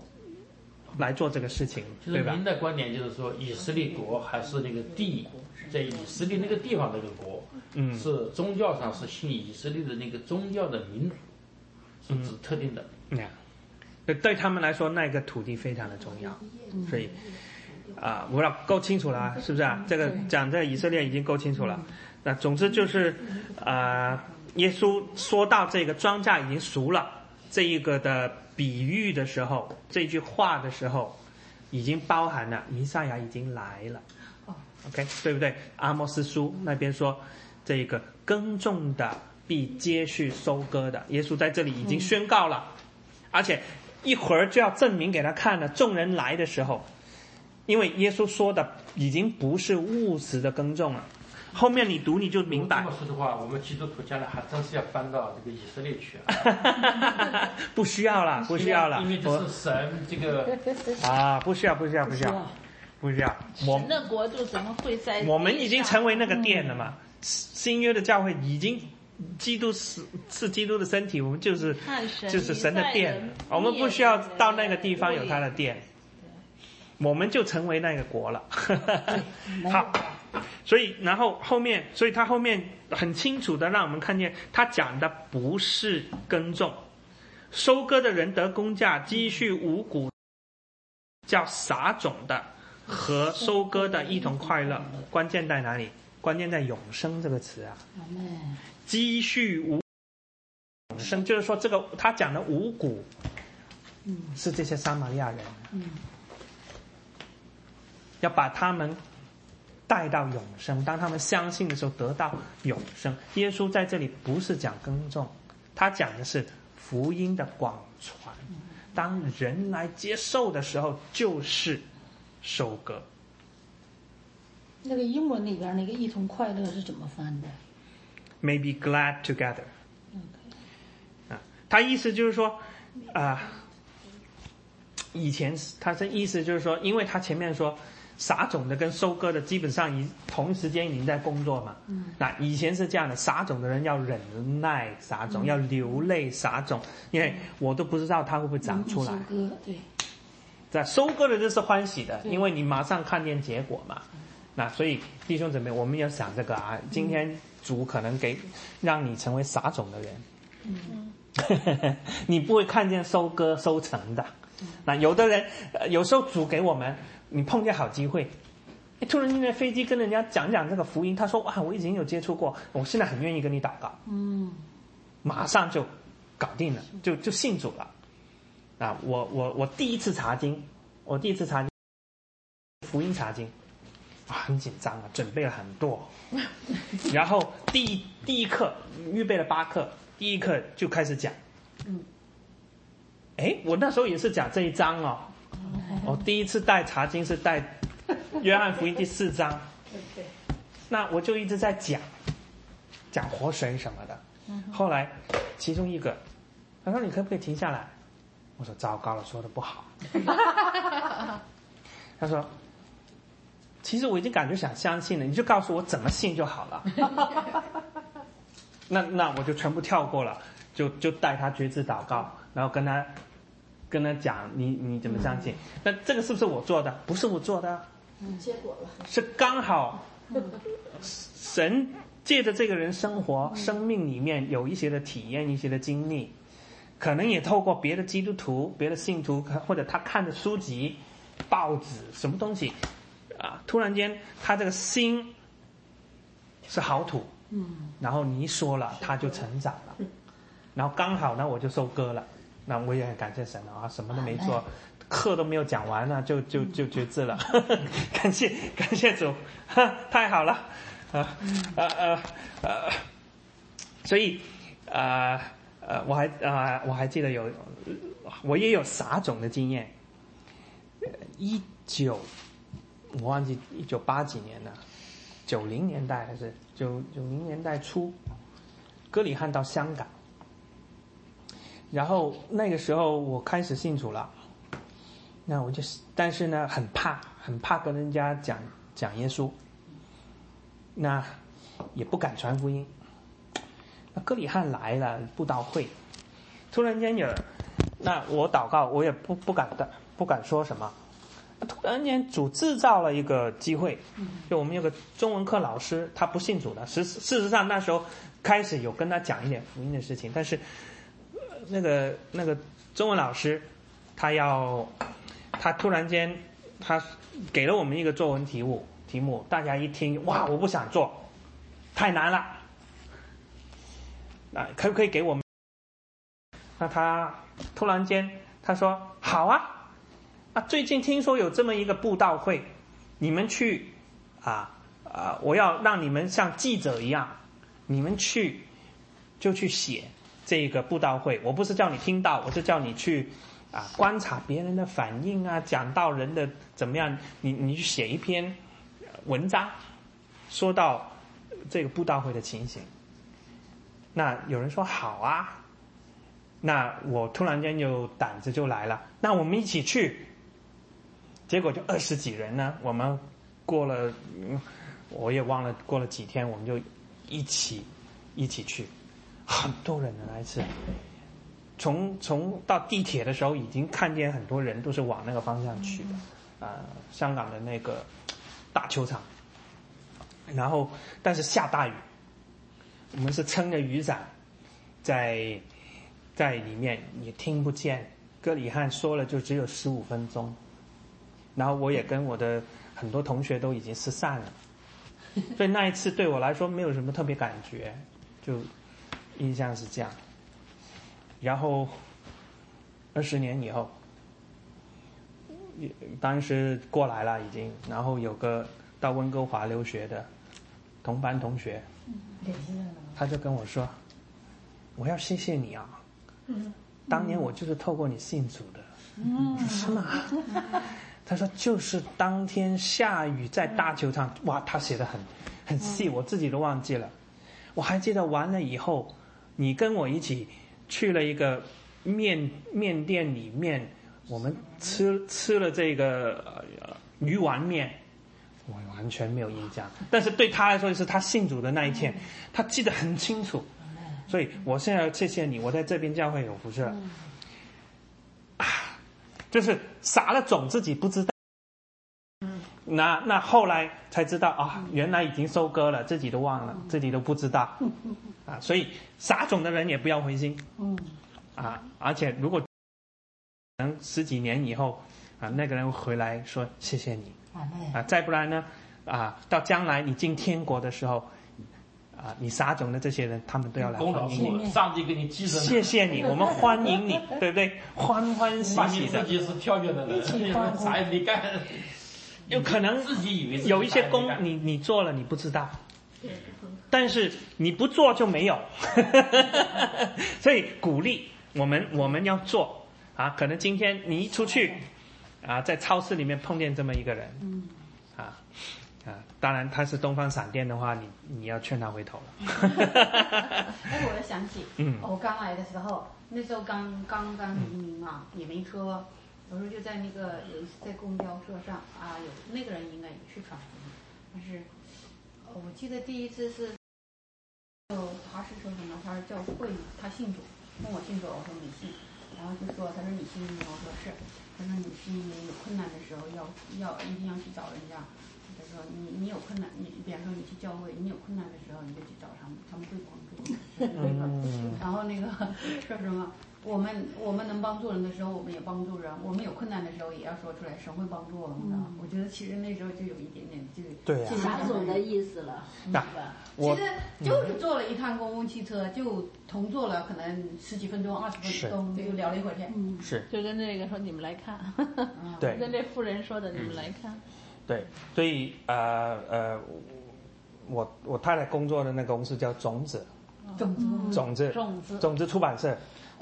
来做这个事情，对吧就是您？的观点就是说，以色列国还是那个地，在以色列那个地方那个国，嗯是宗教上是信以色列的那个宗教的民族，是指特定的。呀，对对他们来说，那个土地非常的重要，所以啊，我要够清楚了啊，是不是啊？这个讲这个以色列已经够清楚了。那总之就是，啊，耶稣说到这个庄稼已经熟了这一个的比喻的时候，这句话的时候，已经包含了弥赛亚已经来了。OK，对不对？阿莫斯书那边说，这个耕种的必接续收割的，耶稣在这里已经宣告了。而且一会儿就要证明给他看了。众人来的时候，因为耶稣说的已经不是务实的耕种了，后面你读你就明白这，么说的话，我们基督徒将来还真是要搬到这个以色列去啊！不需要了，不需要了因为，这是神这个啊，不需要，不需要，不需要，不需要。我神的国度怎么会在？我们已经成为那个殿了嘛，新约的教会已经。基督是是基督的身体，我们就是就是神的殿我们不需要到那个地方有他的殿，我们就成为那个国了。好，所以然后后面，所以他后面很清楚的让我们看见，他讲的不是耕种，收割的人得工价，积蓄五谷，叫撒种的和收割的一同快乐。关键在哪里？关键在永生这个词啊。积蓄无永生，就是说这个他讲的五谷，是这些撒玛利亚人，要把他们带到永生。当他们相信的时候，得到永生。耶稣在这里不是讲耕种，他讲的是福音的广传。当人来接受的时候，就是收割。那个英文里边那个一同快乐是怎么翻的？may be glad together。啊，他意思就是说，啊、以前他的意思就是说，因为他前面说撒种的跟收割的基本上已同时间已经在工作嘛。嗯。那以前是这样的，撒种的人要忍耐撒种，要流泪撒种，因为我都不知道它会不会长出来收。割对，在收割的就是欢喜的，因为你马上看见结果嘛。那所以弟兄姊妹，我们要想这个啊，今天主可能给让你成为撒种的人，嗯 你不会看见收割收成的。那有的人，呃有时候主给我们，你碰见好机会，诶突然间在飞机跟人家讲讲这个福音，他说哇，我已经有接触过，我现在很愿意跟你祷告，嗯，马上就搞定了，就就信主了。啊，我我我第一次查经，我第一次查经，福音查经，啊，很紧张啊，准备了很多，然后第一第一课预备了八课，第一课就开始讲，嗯，哎，我那时候也是讲这一章哦，我第一次带查经是带 约翰福音第四章，那我就一直在讲，讲活水什么的。后来其中一个他说：“你可不可以停下来？”我说：“糟糕了，说的不好。”他说：“其实我已经感觉想相信了，你就告诉我怎么信就好了。”那那我就全部跳过了，就就带他觉知祷告，然后跟他跟他讲你你怎么相信？那这个是不是我做的？不是我做的。啊，结果了，是刚好神借着这个人生活生命里面有一些的体验，一些的经历，可能也透过别的基督徒、别的信徒，或者他看的书籍、报纸什么东西，啊，突然间他这个心是好土，嗯，然后你一说了，他就成长了。然后刚好呢我就收割了，那我也很感谢神啊，什么都没做，课都没有讲完呢，就就就绝志了，感谢感谢主，哈，太好了，啊啊啊啊，所以啊呃我还啊、我还记得有我也有撒种的经验，一九我忘记一九八几年了，九零年代还是九九零年代初，哥里汉到香港，然后那个时候我开始信主了，那我就是，但是呢很怕，很怕跟人家讲讲耶稣，那也不敢传福音。那哥里汉来了布道会，突然间有，那我祷告，我也不不敢的，不敢说什么。突然间，主制造了一个机会，就我们有个中文课老师，他不信主的，事事实上那时候开始有跟他讲一点福音的事情，但是那个那个中文老师，他要他突然间他给了我们一个作文题目，题目大家一听，哇，我不想做，太难了，啊，可不可以给我们？那他突然间他说好啊。啊，最近听说有这么一个布道会，你们去啊啊！我要让你们像记者一样，你们去就去写这个布道会。我不是叫你听到，我是叫你去啊观察别人的反应啊，讲到人的怎么样，你你去写一篇文章，说到这个布道会的情形。那有人说好啊，那我突然间就胆子就来了，那我们一起去。结果就二十几人呢，我们过了，我也忘了过了几天，我们就一起一起去，很多人呢那一次，从从到地铁的时候，已经看见很多人都是往那个方向去的，啊、香港的那个大球场，然后但是下大雨，我们是撑着雨伞，在在里面也听不见，哥里汉说了就只有十五分钟。然后我也跟我的很多同学都已经失散了，所以那一次对我来说没有什么特别感觉，就印象是这样。然后二十年以后，当时过来了已经，然后有个到温哥华留学的同班同学，他就跟我说：“我要谢谢你啊，当年我就是透过你信主的。”嗯是吗？他说就是当天下雨在大球场，哇，他写的很很细，我自己都忘记了。我还记得完了以后，你跟我一起去了一个面面店里面，我们吃吃了这个呃鱼丸面，我完全没有印象。但是对他来说是他信主的那一天，他记得很清楚。所以我现在要谢谢你，我在这边教会有辐射。啊，就是撒了种自己不知道。那那后来才知道啊，原来已经收割了，自己都忘了，自己都不知道，啊，所以撒种的人也不要灰心，嗯，啊，而且如果可能十几年以后啊，那个人回来说谢谢你，啊，再不然呢，啊，到将来你进天国的时候，啊，你撒种的这些人，他们都要来欢迎你，是上帝给你继承的，谢谢你，我们欢迎你，对不对？欢欢喜喜的，自己是跳跃的人，啥也没干，有可能自己以为有一些功你你做了你不知道，但是你不做就没有，所以鼓励我们我们要做。啊！可能今天你一出去啊，在超市里面碰见这么一个人，啊啊，当然他是东方闪电的话，你你要劝他回头了。哎，我又想起，嗯。我刚来的时候，那时候刚刚刚移民嘛，也没车，有时候就在那个有一次在公交车上啊，有那个人应该也是传福音，但是呃我记得第一次是，哦，他是说什么？他是教会，他信主，问我信主，我说没信，然后就说他说你信吗？我说是，他说你信有困难的时候要要一定要去找人家。他说你你有困难，你比方说你去教会，你有困难的时候你就去找他们，他们会帮助你。嗯然后那个 说什么？我们我们能帮助人的时候，我们也帮助人；我们有困难的时候，也要说出来，神会帮助我们的。我觉得其实那时候就有一点点这个对啊这种撒种的意思了，是吧？其实就是坐了一趟公共汽车，就同坐了可能十几分钟、二十分钟，就聊了一会儿天。是就跟那个说你们来看，对跟这妇人说的你们来看，对，所以呃呃，我我太太工作的那个公司叫种子，种子种子种子种子出版社，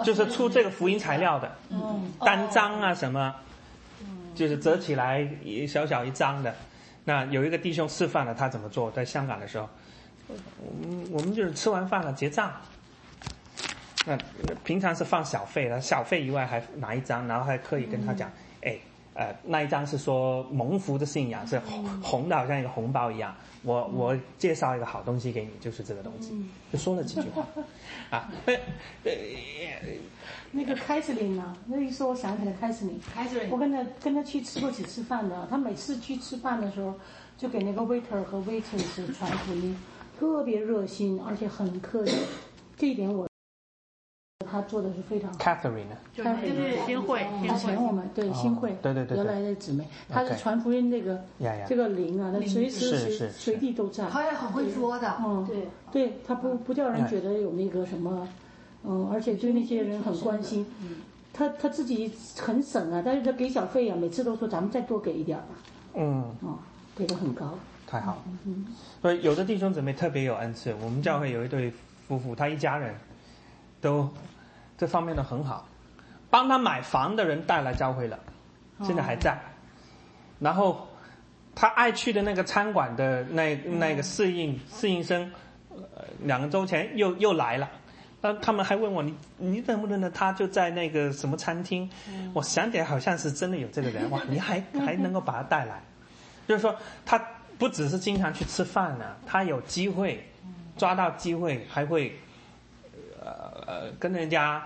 就是出这个福音材料的，嗯，单张啊什么，就是折起来一小小一张的。那有一个弟兄示范了他怎么做，在香港的时候，我们我们就是吃完饭了结账。那那平常是放小费的，小费以外还拿一张，然后还刻意跟他讲，哎、呃，那一张是说蒙福的信仰是红红的，好像一个红包一样。我我介绍一个好东西给你，就是这个东西，就说了几句话，啊，呃呃那个凯瑟琳呢？那一说，我想起来凯瑟琳，凯瑟琳我跟他跟他去吃过几次饭的，他每次去吃饭的时候，就给那个 waiter 和 waitress 传福音，特别热心，而且很客气。这一点我他做的是非常好。，Catherine 呢？就是就是新会，新之前会我们对新会，对对对对原来的姊妹，她是传福音这个这个灵啊，她随时随随地都在。她也很会说的。嗯，对，对她不不叫人觉得有那个什么，嗯，而且对那些人很关心。她她自己很省啊，但是她给小费啊，每次都说咱们再多给一点吧，嗯，哦，给的很高。太好了。所以有的弟兄姊妹特别有恩赐，我们教会有一对夫妇，他一家人都这方面都很好，帮他买房的人带来教会了，现在还在。然后他爱去的那个餐馆的那那个适应适应生，呃，两个周前又又来了。那他们还问我你你认不认得他就在那个什么餐厅？我想起来好像是真的有这个人哇！你还还能够把他带来，就是说他不只是经常去吃饭呢、他有机会抓到机会还会呃呃跟人家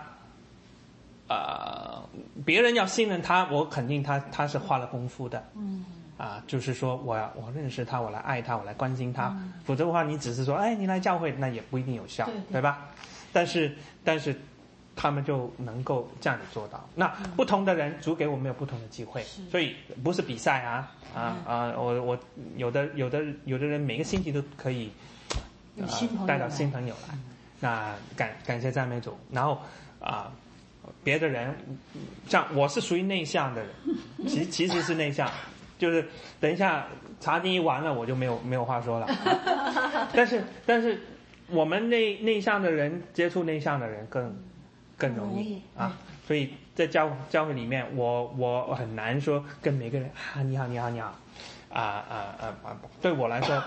呃别人要信任他，我肯定他他是花了功夫的。嗯。啊，就是说我要我认识他，我来爱他，我来关心他，否则的话，你只是说，哎，你来教会，那也不一定有效，对吧？但是但是他们就能够这样子做到。那不同的人主给我们有不同的机会，所以不是比赛啊啊啊！我我有的有的有的人每个星期都可以、有新朋友带到新朋友来，那感感谢赞美主。然后啊、别的人像我是属于内向的人，其其实是内向。就是等一下茶经一完了，我就没有没有话说了。但是但是我们内内向的人接触内向的人更更容易啊，所以在教教会里面，我我很难说跟每个人啊你好你好你好啊啊啊啊，对我来说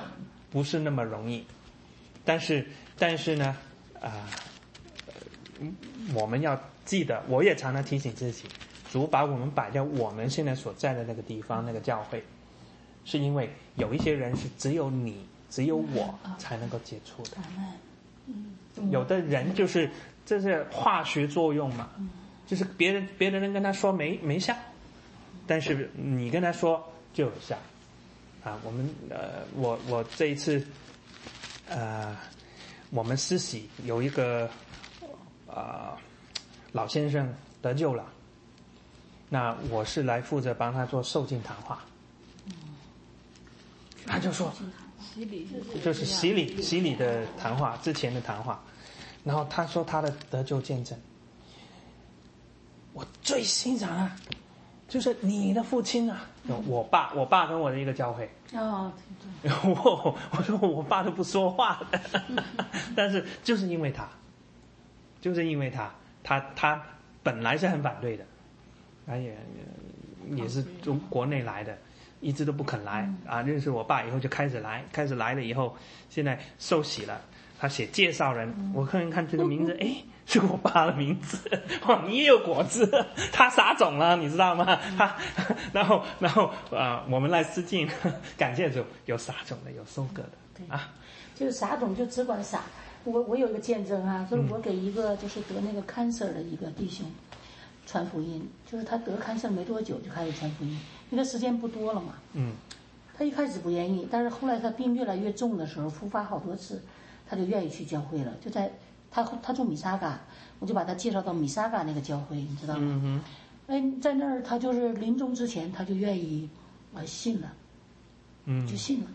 不是那么容易。但是但是呢啊、呃我们要记得，我也常常提醒自己，主把我们摆在我们现在所在的那个地方，那个教会，是因为有一些人是只有你、只有我才能够接触的。有的人就是这是化学作用嘛，就是别人别的人跟他说没没效，但是你跟他说就有效。啊，我们呃，我我这一次，呃，我们实习有一个呃老先生得救了，那我是来负责帮他做受尽谈话。他就说，洗礼就是洗礼洗礼的谈话之前的谈话，然后他说他的得救见证，我最欣赏啊，就是你的父亲啊，我爸我爸跟我的一个教会，哦，我我说我爸都不说话。的，但是就是因为他，就是因为他，他他本来是很反对的，他也也是从国内来的，一直都不肯来。啊。认识我爸以后就开始来，开始来了以后，现在受洗了。他写介绍人，我看一看这个名字，哎，是我爸的名字，哇，你也有果子，他撒种了，你知道吗？他，然后然后啊、我们来致敬，感谢主，有撒种的，有收割的啊。就是撒种就只管撒。我我有一个见证啊，就是我给一个就是得那个 cancer 的一个弟兄传福音，就是他得 cancer 没多久就开始传福音，因为时间不多了嘛。嗯他一开始不愿意，但是后来他病越来越重的时候，复发好多次，他就愿意去教会了。就在他他住米沙嘎，我就把他介绍到米沙嘎那个教会，你知道吗？嗯哼，哎，在那儿他就是临终之前他就愿意啊信了，嗯就信了，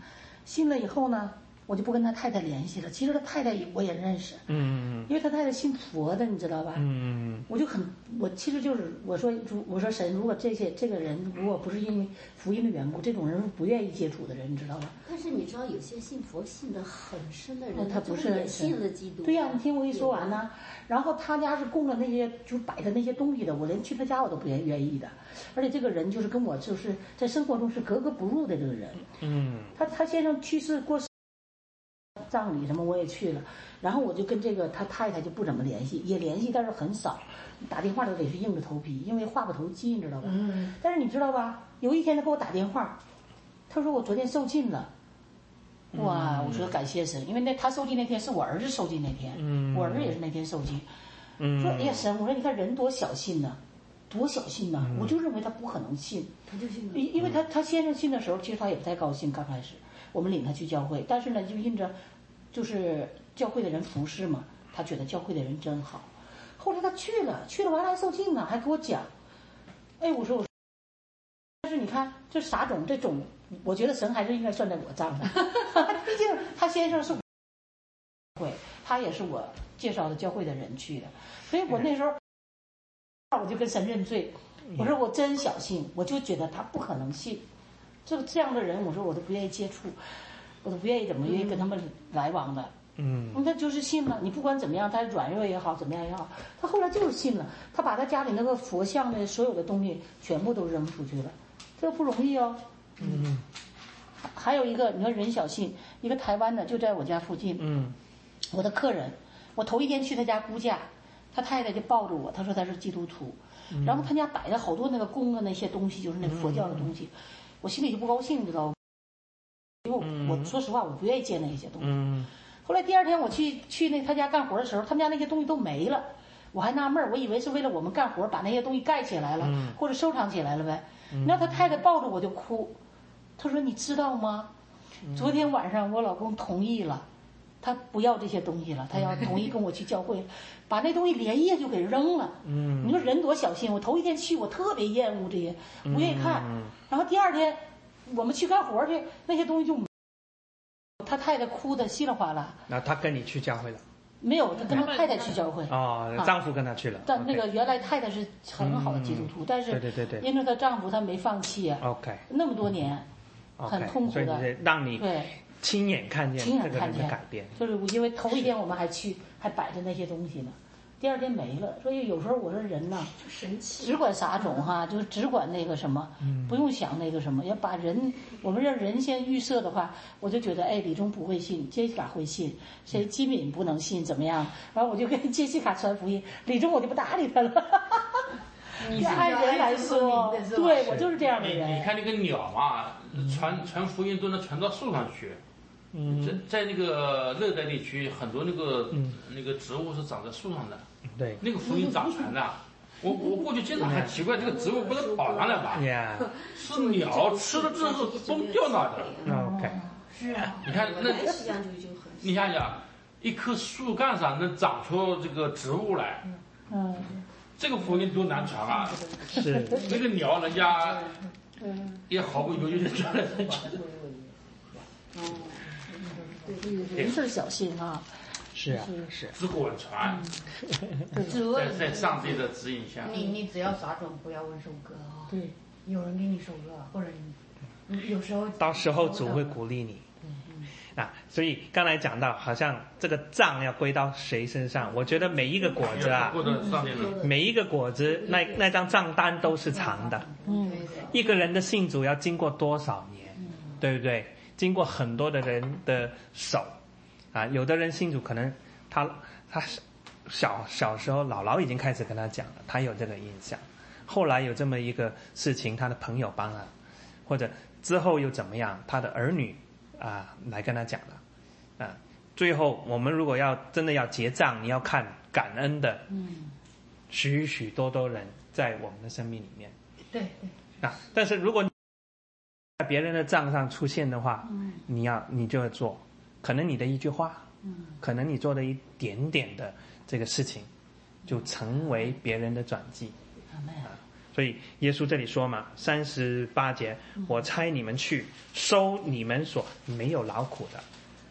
信了以后呢，我就不跟他太太联系了。其实他太太也我也认识，嗯因为他太太信佛的，你知道吧？嗯我就很，我其实就是我说，如我说神，如果这些这个人如果不是因为福音的缘故，这种人是不愿意接触的人，你知道吧？但是你知道，有些信佛信的很深的哦人，他不是信了基督。对呀、你听我一说完呢，然后他家是供了那些就摆的那些东西的，我连去他家我都不愿愿意的，而且这个人就是跟我就是在生活中是格格不入的这个人。嗯他他先生去世过世葬礼什么我也去了，然后我就跟这个他太太就不怎么联系，也联系，但是很少，打电话都得是硬着头皮，因为话不投机，你知道吧？嗯，但是你知道吧？有一天他给我打电话，他说我昨天受尽了。哇！我说感谢神，因为那他受尽那天是我儿子受尽那天，嗯我儿子也是那天受尽。嗯，说哎呀神，我说你看人多小心呐、多小心呐、我就认为他不可能信，他就信了。因因为他他先生信的时候，其实他也不太高兴，刚开始我们领他去教会，但是呢，就印着就是教会的人服侍嘛，他觉得教会的人真好。后来他去了，去了完了还受浸呢，还给我讲，哎，我说我说，但是你看这撒种这种，我觉得神还是应该算在我账上，毕竟他先生是会，他也是我介绍的教会的人去的，所以我那时候我就跟神认罪，我说我真小信，我就觉得他不可能信，这个这样的人，我说我都不愿意接触，我都不愿意怎么愿意跟他们来往的。嗯那就是信了，你不管怎么样，他软弱也好，怎么样也好，他后来就是信了。他把他家里那个佛像的所有的东西全部都扔出去了，这个不容易哦。嗯还有一个，你说任小信，一个台湾的，就在我家附近，嗯我的客人，我头一天去他家估价，他太太就抱着我，他说他是基督徒，然后他家摆了好多那个供的那些东西，就是那佛教的东西，我心里就不高兴，你知道吗？因为我我说实话，我不愿意见那些东西。嗯后来第二天我去去那他家干活的时候，他们家那些东西都没了，我还纳闷儿，我以为是为了我们干活把那些东西盖起来了，或者收藏起来了呗。你知道他太太抱着我就哭，他说你知道吗？昨天晚上我老公同意了，他不要这些东西了，他要同意跟我去教会，把那东西连夜就给扔了。嗯你说人多小心！我头一天去，我特别厌恶这些，不愿意看。然后第二天我们去干活去，那些东西就没他太太哭的稀里哗啦。那他跟你去教会了？没有，他跟他太太去教会。哦，啊。丈夫跟他去了。但那个原来太太是很好的基督徒，但是对对对对。因为她丈夫他没放弃啊，OK。那么多年很痛苦的。让你对，亲眼看见亲眼这个改变。就是因为头一天我们还去还摆着那些东西呢，第二天没了。所以有时候我说人呐，神奇。只管撒种哈，就是只管那个什么，不用想那个什么，要把人，我们让人先预设的话，我就觉得，哎，李忠不会信，杰西卡会信，谁基敏不能信，怎么样？然后我就跟杰西卡传福音，李忠我就不搭理他了。你按人来说，对我就是这样的人你。看那个鸟嘛，传传福音都能传到树上去。嗯在在那个热带地区，很多那个、嗯那个植物是长在树上的，对。那个福音咋传的？我我过去经常还奇怪，这个植物不是跑上来吧？是鸟吃了之后崩掉那的。那，OK，是啊，你看那你想想，一棵树干上能长出这个植物来，嗯，这个福音多难传啊！是。那个鸟人家嗯，也毫不犹豫的传了进去。人事小心啊，是啊。是，只管传，只问在在上帝的指引下，你你只要撒种，不要问收割啊、对，有人给你收割，或者你你有时候到时候主会鼓励你。啊，所以刚才讲到，好像这个账要归到谁身上？我觉得每一个果子啊，每一个果子那那张账单都是长的。嗯，一个人的信主要经过多少年，对不对？经过很多的人的手，啊，有的人信主可能他他小小时候姥姥已经开始跟他讲了，他有这个印象，后来有这么一个事情，他的朋友帮了，或者之后又怎么样，他的儿女啊来跟他讲了，啊，最后我们如果要真的要结账，你要看感恩的，嗯，许许多多人在我们的生命里面。对对，啊，但是如果你在别人的账上出现的话，嗯。你要你就要做，可能你的一句话，嗯可能你做的一点点的这个事情，就成为别人的转机。啊。所以耶稣这里说嘛，三十八节，我差你们去收你们所没有劳苦的，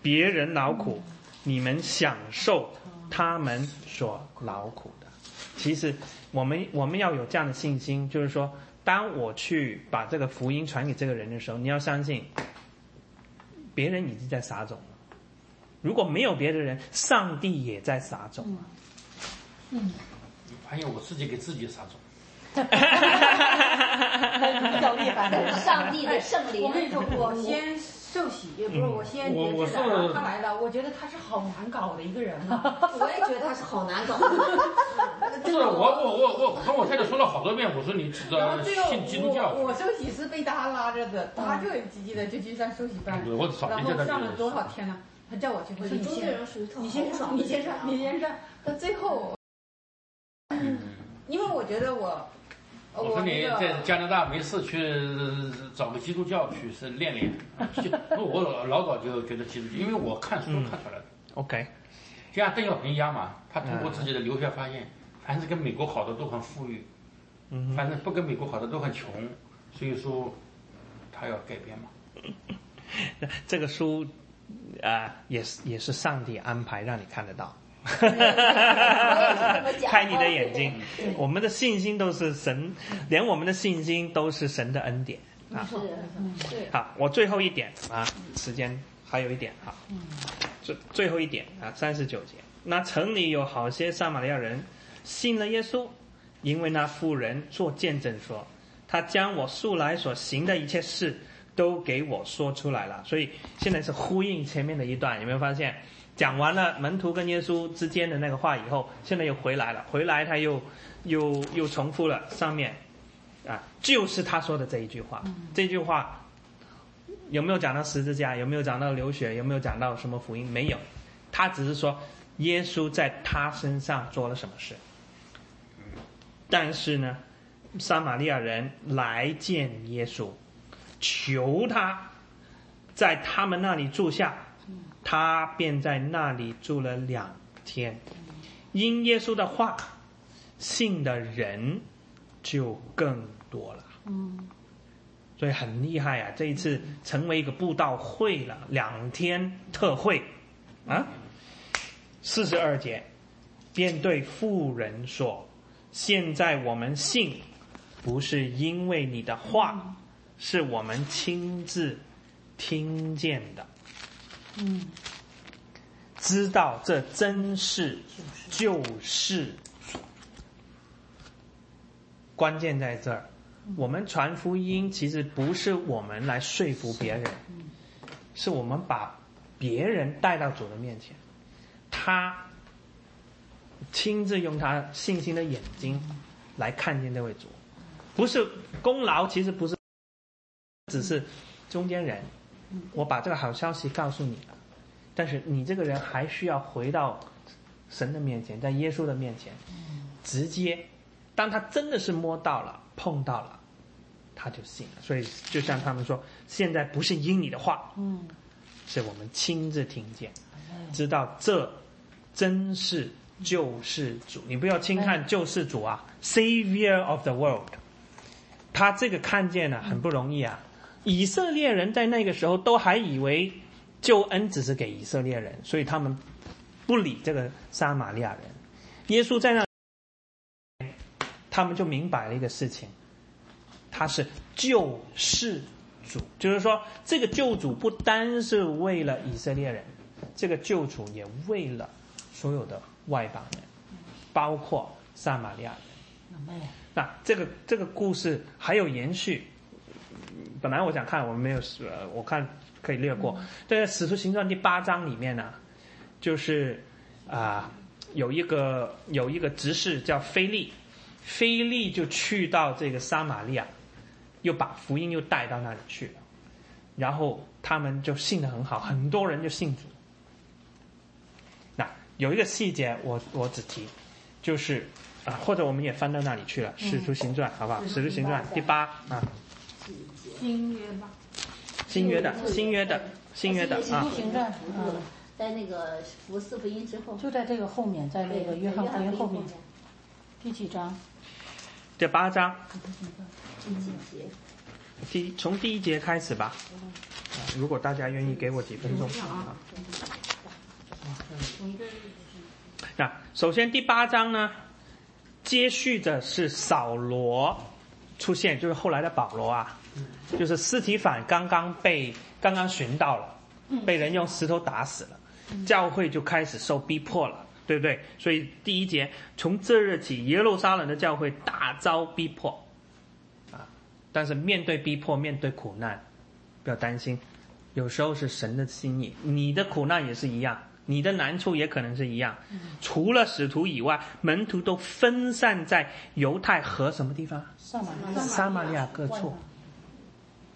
别人劳苦，你们享受他们所劳苦的。其实我们我们要有这样的信心，就是说，当我去把这个福音传给这个人的时候，你要相信，别人已经在撒种了。如果没有别的人，上帝也在撒种嗯，你发现我自己给自己撒种。比较厉害的。上帝的圣灵。我跟你说，我先受洗，也不是我先我我解释是的，他来了，我觉得他是好难搞的一个人啊。我也觉得他是好难搞。就是我我我我跟我太太说了好多遍，我说你呃然后最后信基督教我，我受洗是被他拉着的，他就很积极的就去上受洗班，我早然后上了多少天了，他叫我去，我说你先，你先上，你先上，你先上，到最后，因为我觉得我，我说你在加拿大没事去找个基督教去是练练。就我老老早就觉得基督教，因为我看书看出来的。OK，就像邓小平一样嘛，他通过自己的留学发现，凡是跟美国好的都很富裕，嗯反正不跟美国好的都很穷，所以说他要改变嘛。这个书啊、也是也是上帝安排让你看得到。开你的眼睛，我们的信心都是神，连我们的信心都是神的恩典啊。是，对。好，我最后一点啊，时间还有一点哈，最最后一点啊，三十九节，那城里有好些撒玛利亚人信了耶稣，因为那妇人做见证说，他将我素来所行的一切事都给我说出来了，所以现在是呼应前面的一段，有没有发现？讲完了门徒跟耶稣之间的那个话以后，现在又回来了，回来他又又又重复了上面啊，就是他说的这一句话，这句话有没有讲到十字架？有没有讲到流血？有没有讲到什么福音？没有，他只是说耶稣在他身上做了什么事。但是呢，撒玛利亚人来见耶稣，求他在他们那里住下，他便在那里住了两天。因耶稣的话，信的人就更多了。嗯所以很厉害啊！这一次成为一个布道会了，两天特会啊。四十二节，便对妇人说：“现在我们信，不是因为你的话，是我们亲自听见的。嗯，知道这真是就是。关键在这儿，我们传福音其实不是我们来说服别人，是。我们把别人带到主的面前，他亲自用他信心的眼睛来看见这位主，不是功劳，其实不是，只是中间人。我把这个好消息告诉你了，但是你这个人还需要回到神的面前，在耶稣的面前，直接，当他真的是摸到了、碰到了，他就信了。所以就像他们说，现在不是因你的话，嗯，是我们亲自听见，知道这真是救世主。你不要轻看救世主啊，Savior of the world。他这个看见呢、很不容易啊。以色列人在那个时候都还以为救恩只是给以色列人，所以他们不理这个撒玛利亚人。耶稣在那，他们就明白了一个事情，他是救世主，就是说这个救主不单是为了以色列人，这个救主也为了所有的外邦人，包括撒玛利亚人。那这个这个故事还有延续。本来我想看，我们没有，呃，我看可以略过。在《使徒行传》第八章里面呢，就是啊、有一个有一个执事叫菲利，菲利就去到这个撒玛利亚，又把福音又带到那里去了，然后他们就信的很好，很多人就信主。那有一个细节我我只提，就是啊，或者我们也翻到那里去了，《使徒行传》好不好？《使徒行传》第八啊，新约吧，新约的新约的新约的啊在那个福四福音之后，就在这个后面，在那个约翰福音后面。第几章？第八章。第几节？第从第一节开始吧。啊如果大家愿意给我几分钟。啊。那首先第八章呢，接续的是扫罗出现，就是后来的保罗啊，就是尸体反刚刚被刚刚寻到了，被人用石头打死了，教会就开始受逼迫了，对不对？所以第一节从这日起，耶路撒冷的教会大遭逼迫，啊，但是面对逼迫，面对苦难，不要担心，有时候是神的心意，你的苦难也是一样。你的难处也可能是一样，除了使徒以外，门徒都分散在犹太和什么地方？撒玛利亚，撒玛利亚各处。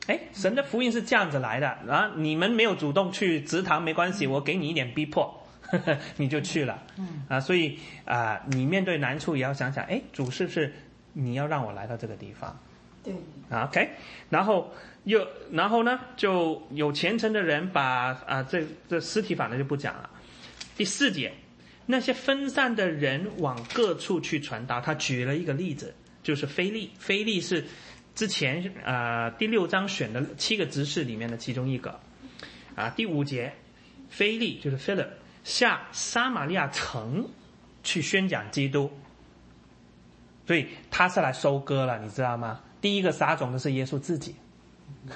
哎，神的福音是这样子来的啊！你们没有主动去祠堂没关系，我给你一点逼迫，呵 呵你就去了。啊，所以啊，你面对难处也要想想，哎，主是不是你要让我来到这个地方？对。啊，OK，然后又然后呢，就有虔诚的人把啊，这这尸体反正就不讲了。第四节，那些分散的人往各处去传达。他举了一个例子，就是菲利。菲利是之前啊第六章选的七个执事里面的其中一个。啊，第五节，菲利就是 Philip 下撒玛利亚城去宣讲基督，所以他是来收割了，你知道吗？第一个撒种的是耶稣自己。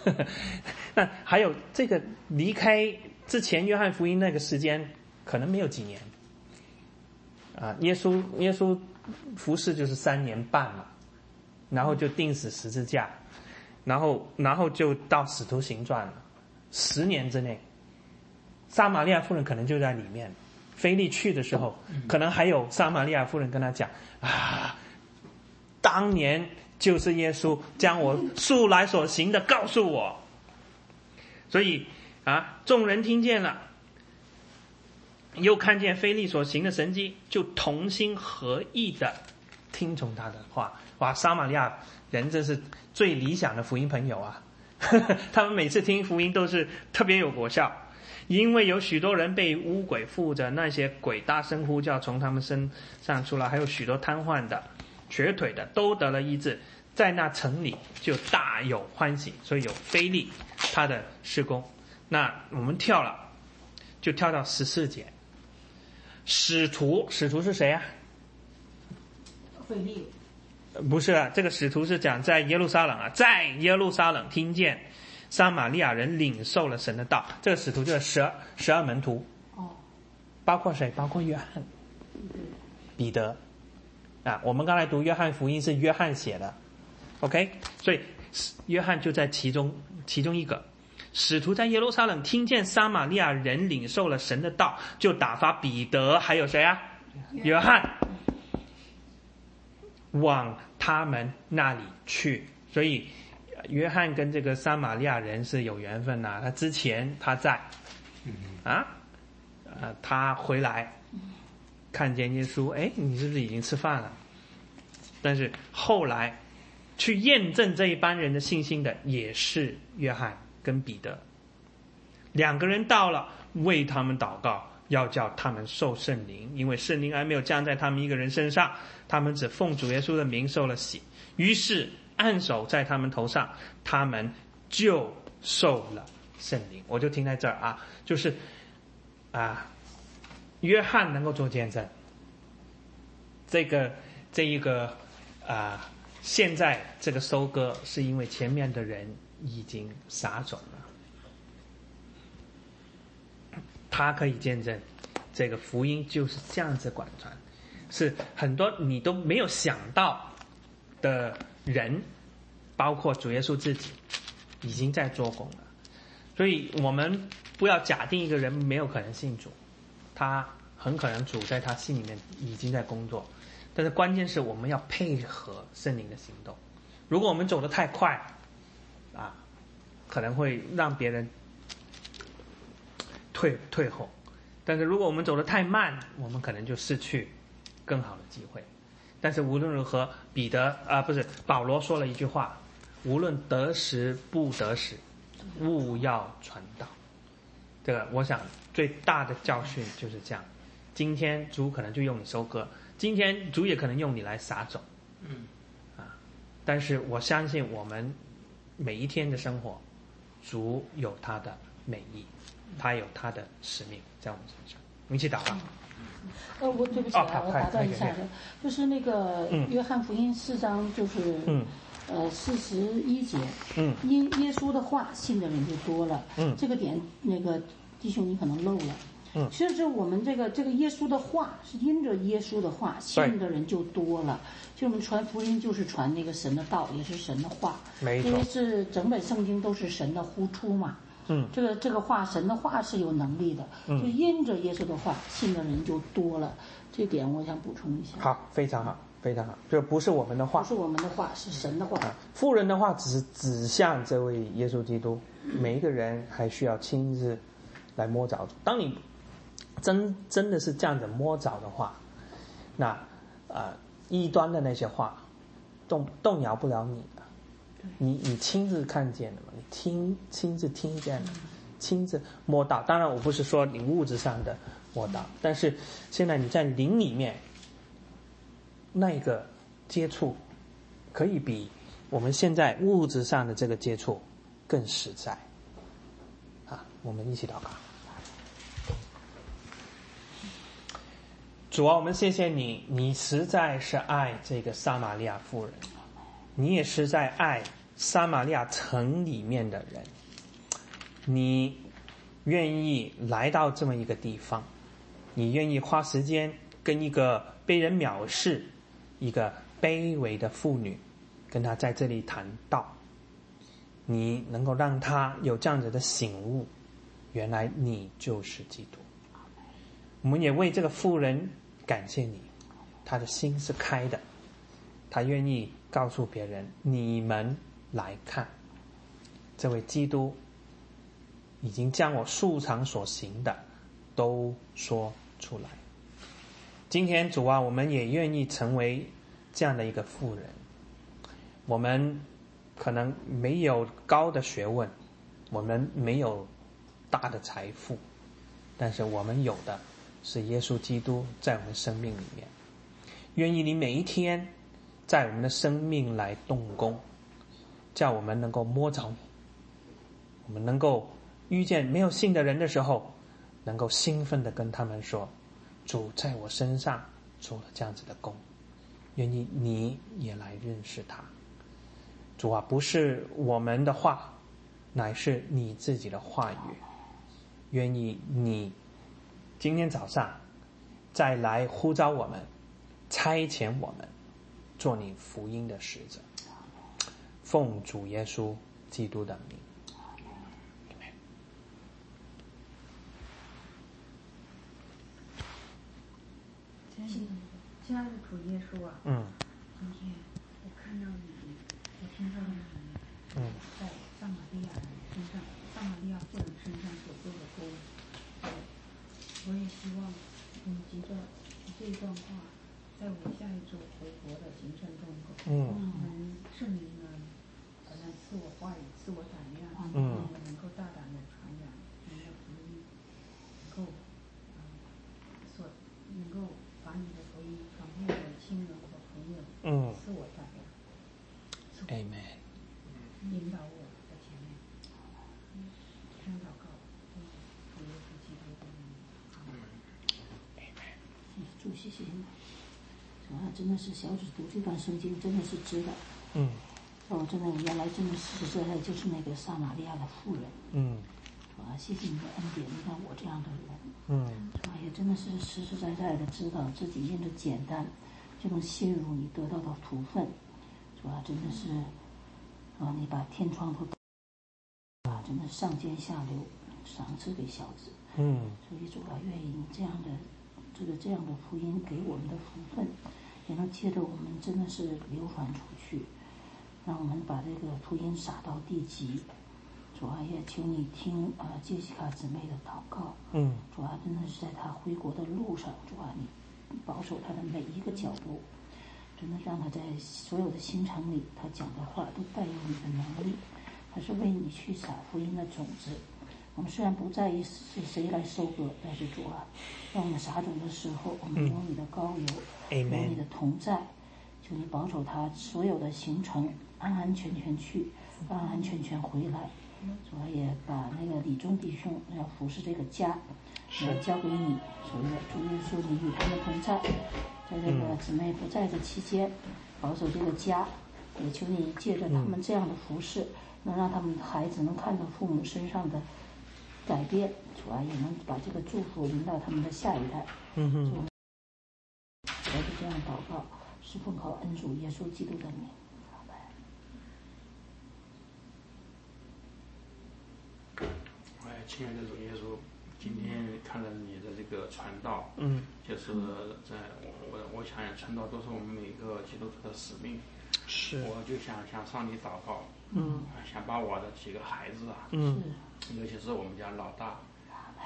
那还有这个离开之前约翰福音那个时间。可能没有几年，啊，耶稣耶稣服侍就是三年半嘛，然后就钉死十字架，然后然后就到使徒行传了，十年之内，撒玛利亚妇人可能就在里面，菲利去的时候，可能还有撒玛利亚妇人跟他讲啊，当年就是耶稣将我素来所行的告诉我，所以啊，众人听见了。又看见菲利所行的神迹，就同心合意的听从他的话。哇，撒玛利亚人真是最理想的福音朋友啊！他们每次听福音都是特别有果效，因为有许多人被污鬼附着，那些鬼大声呼叫从他们身上出来，还有许多瘫痪的、瘸腿的都得了医治，在那城里就大有欢喜。所以有菲利他的施工。那我们跳了，就跳到十四节。使徒，使徒是谁啊？不是啊，这个使徒是讲在耶路撒冷啊，在耶路撒冷听见撒玛利亚人领受了神的道。这个使徒就是十二十二门徒。哦。包括谁？包括约翰、彼得。啊，我们刚才读约翰福音是约翰写的，OK，所以约翰就在其中其中一个。使徒在耶路撒冷听见撒玛利亚人领受了神的道，就打发彼得还有谁啊？约翰往他们那里去。所以约翰跟这个撒玛利亚人是有缘分呐。他之前他在啊，呃，他回来看见耶稣，哎，你是不是已经吃饭了？但是后来去验证这一班人的信心的也是约翰。跟彼得两个人到了，为他们祷告，要叫他们受圣灵，因为圣灵还没有降在他们一个人身上，他们只奉主耶稣的名受了洗。于是按手在他们头上，他们就受了圣灵。我就停在这儿啊，就是啊，约翰能够做见证，这个这一个啊，现在这个收割是因为前面的人。已经撒种了，他可以见证，这个福音就是这样子广传，是很多你都没有想到的人，包括主耶稣自己，已经在做工了。所以我们不要假定一个人没有可能信主，他很可能主在他心里面已经在工作，但是关键是我们要配合圣灵的行动。如果我们走得太快，啊可能会让别人退退后，但是如果我们走得太慢，我们可能就失去更好的机会。但是无论如何，彼得啊，不是保罗说了一句话：无论得时不得时，勿要传道。这个我想最大的教训就是这样。今天主可能就用你收割，今天主也可能用你来撒种，嗯，啊，但是我相信我们每一天的生活，主有他的美意，他有他的使命在我们身上。我们一起祷告。呃，我对不起哦啊，我打断一下就是那个嗯约翰福音四章，就是嗯呃四十一节，嗯因耶稣的话信的人就多了。嗯这个点那个弟兄你可能漏了。嗯其实我们这个这个耶稣的话是因着耶稣的话信的人就多了。就我们传福音就是传那个神的道，也是神的话。没错因为是整本圣经都是神的呼出嘛。嗯这个这个话，神的话是有能力的，嗯就因着耶稣的话，信的人就多了。这点我想补充一下。好，非常好，非常好。这不是我们的话不是我们的话，是神的话。啊，富人的话只是指向这位耶稣基督，每一个人还需要亲自来摸着。当你真真的是这样子摸着的话，那呃异端的那些话动动摇不了你的，你你亲自看见的嘛，你听亲自听见的，亲自摸到。当然，我不是说你物质上的摸到，但是现在你在灵里面那个接触，可以比我们现在物质上的这个接触更实在。啊，我们一起祷告。主啊，我们谢谢你，你实在是爱这个撒玛利亚妇人，你也是在爱撒玛利亚城里面的人，你愿意来到这么一个地方，你愿意花时间跟一个被人藐视、一个卑微的妇女，跟她在这里谈道，你能够让她有这样子的醒悟，原来你就是基督。我们也为这个妇人感谢你，她的心是开的，她愿意告诉别人：你们来看，这位基督已经将我素常所行的都说出来。今天主啊，我们也愿意成为这样的一个富人。我们可能没有高的学问，我们没有大的财富，但是我们有的是耶稣基督在我们生命里面。愿意你每一天在我们的生命来动工，叫我们能够摸着你，我们能够遇见没有信的人的时候，能够兴奋的跟他们说：“主在我身上做了这样子的工，愿意你也来认识他。”主啊，不是我们的话，乃是你自己的话语。愿意你今天早上再来呼召我们，差遣我们做你福音的使者，奉主耶稣基督的名。亲爱的主耶稣啊，嗯。今天我看到你，我听到你嗯。在撒玛利亚人身上，撒玛利亚妇人身上所做的工，我我也希望你藉着这一段话，在我下一周嗯能圣灵呢，好像赐我话语，赐我胆量，嗯我能够大胆的传扬你的福音，能够，嗯，所能够把你的福音传遍我的亲人和朋友，嗯赐我胆量。，Amen。引导我在前面。这样祷告，奉主耶稣基督的名。主谢谢你，主啊，真的是小指读这段圣经真的是值得。嗯哦，真的，原来真的实实在在就是那个撒玛利亚的妇人。嗯啊，谢谢你的恩典，你看我这样的人，嗯是吧？也真的是实实在在的知道自己因着简单就能信入你得到的福分，是吧？真的是，啊，你把天窗都啊，真的上尖下流，赏赐给小子。嗯所以主啊，愿意你这样的这个这样的福音给我们的福分，也能接着我们真的是流传出去，让我们把这个福音撒到地极。主啊，也求你听啊、杰西卡姊妹的祷告。嗯主啊，真的是在她回国的路上，主啊，你保守她的每一个脚步，真的让她在所有的行程里，她讲的话都带有你的能力，她是为你去撒福音的种子，我们虽然不在意是谁来收割，但是主啊，让我们撒种的时候，我们有你的膏油，有你的同在，求你保守他所有的行程安安全全去，安安全全回来。主啊，也把那个李忠弟兄要服侍这个家，也交给你。主耶主耶稣，你与他们同在，在这个姊妹不在的期间，保守这个家。也求你借着他们这样的服侍，能让他们的孩子能看到父母身上的改变，主啊，也能把这个祝福临到他们的下一代。嗯哼，主要是这样祷告，是奉靠恩主耶稣基督的名。阿门哎，亲爱的主耶稣，今天看了你的这个传道，嗯，就是在我我我想传道都是我们每个基督徒的使命，是，我就想向上帝祷告，嗯。啊想把我的几个孩子啊，嗯尤其是我们家老大，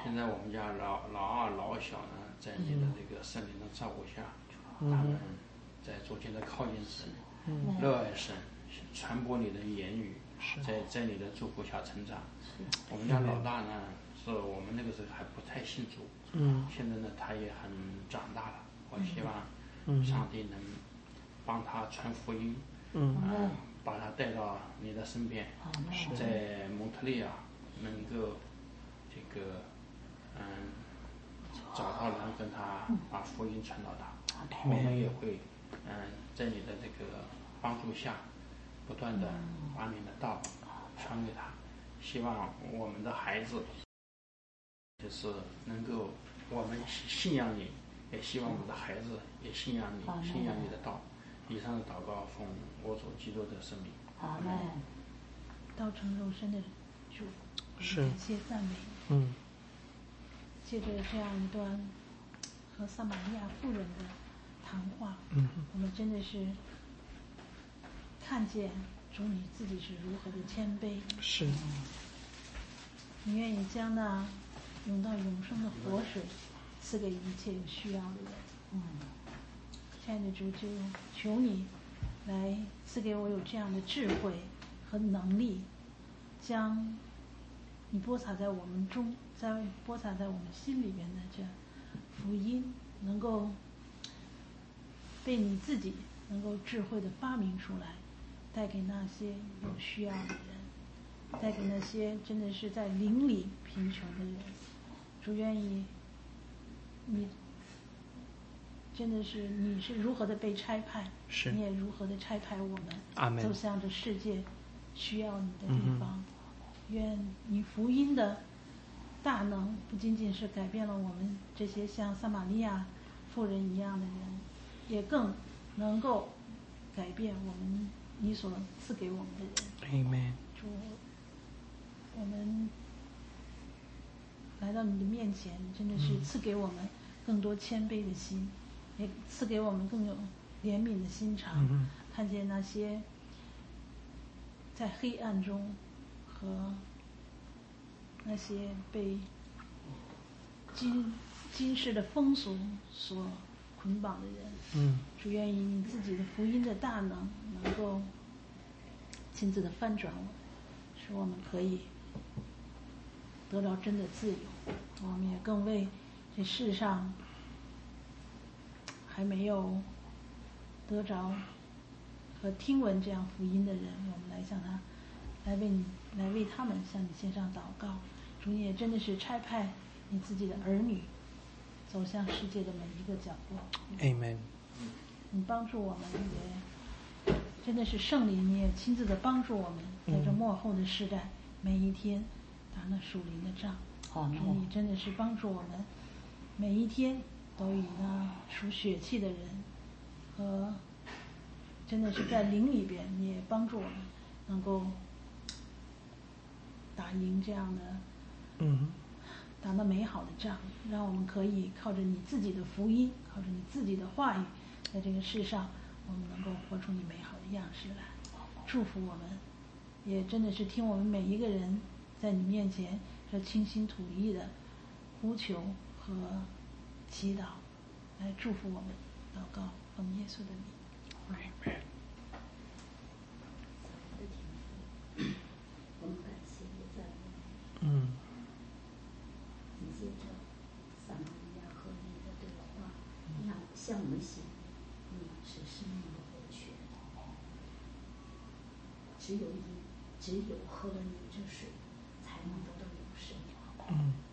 现在我们家老老二、老小呢，在你的这个圣灵的照顾下，他们在逐渐的靠近神，热爱神，传播你的言语，在在你的祝福下成长。我们家老大呢，是我们那个时候还不太信主，嗯。现在呢，他也很长大了。我希望嗯上帝能帮他传福音，嗯。嗯，把他带到你的身边，在蒙特利尔能够这个嗯找到人跟他把福音传到他，我们也会嗯在你的这个帮助下，不断的把你的道传给他，希望我们的孩子就是能够我们信仰你，也希望我们的孩子也信仰你，信仰你的道。以上的祷告奉我主基督的圣名。阿门。道成肉身的是。感谢赞美。嗯。借着这样一段和撒玛利亚妇人的谈话，嗯。我们真的是看见主你自己是如何的谦卑，是，你愿意将那涌到永生的活水赐给一切有需要的人。嗯，亲爱的主，就求你来赐给我有这样的智慧和能力，将你播撒在我们中，在播撒在我们心里边的这福音，能够被你自己能够智慧的发明出来，带给那些有需要的人，带给那些真的是在邻里贫穷的人。主愿意你真的是你是如何的被差派，是你也如何的差派我们走向这世界需要你的地方。愿你福音的大能不仅仅是改变了我们这些像撒玛利亚妇人一样的人，也更能够改变我们你所赐给我们的人。，Amen，主，我们来到你的面前，真的是赐给我们更多谦卑的心，也赐给我们更有怜悯的心肠，嗯看见那些在黑暗中和那些被今今世的风俗所捆绑的人。嗯主愿意你自己的福音的大能能够亲自的翻转我们，使我们可以得到真的自由。我们也更为这世上还没有得着和听闻这样福音的人，我们来向他，来为你，来为他们向你献上祷告。主，你也真的是差派你自己的儿女走向世界的每一个角落。，Amen，你帮助我们，也真的是圣灵，你也亲自的帮助我们，在这幕后的时代，每一天打那属灵的仗。阿门主，你真的是帮助我们，每一天都以那属血气的人和真的是在灵里边，你也帮助我们能够打赢这样的嗯打那美好的仗，让我们可以靠着你自己的福音，靠着你自己的话语，在这个世上，我们能够活出你美好的样式来。祝福我们，也真的是听我们每一个人在你面前这倾心吐意的呼求和祈祷，来祝福我们。祷告，奉耶稣的名。，Amen，嗯。你接着，咱们人家和你的对话，那像我们写，你是生命的源泉。只有你，只有喝了你这水，才能得到永生。嗯。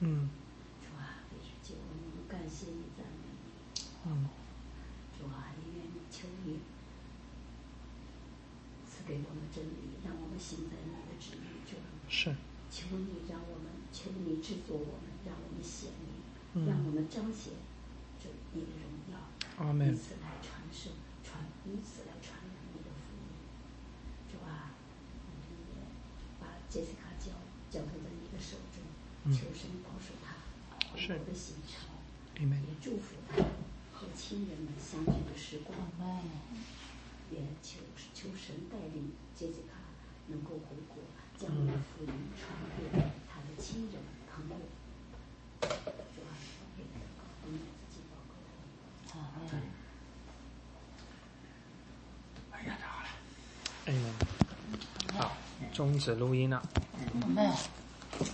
嗯主啊，为这救，我们感谢你，赞美你。嗯主啊，也愿你求你赐给我们真理，让我们行在你的旨意中。是求你让我们，求你制作我们，让我们显明，嗯让我们彰显这你的荣耀。阿门以此来传授，传以此来传扬你的福音。主啊，我们也把杰西卡交交托在你的手中，嗯求神保守他是我的行程，也祝福他和亲人们相聚的时光。也求求神带领杰西卡能够回国，将我的福音传给他的亲人朋友。主啊，我给他祷告，自己祷告。哎呀，太好了。Amen。好，终止录音了。阿门。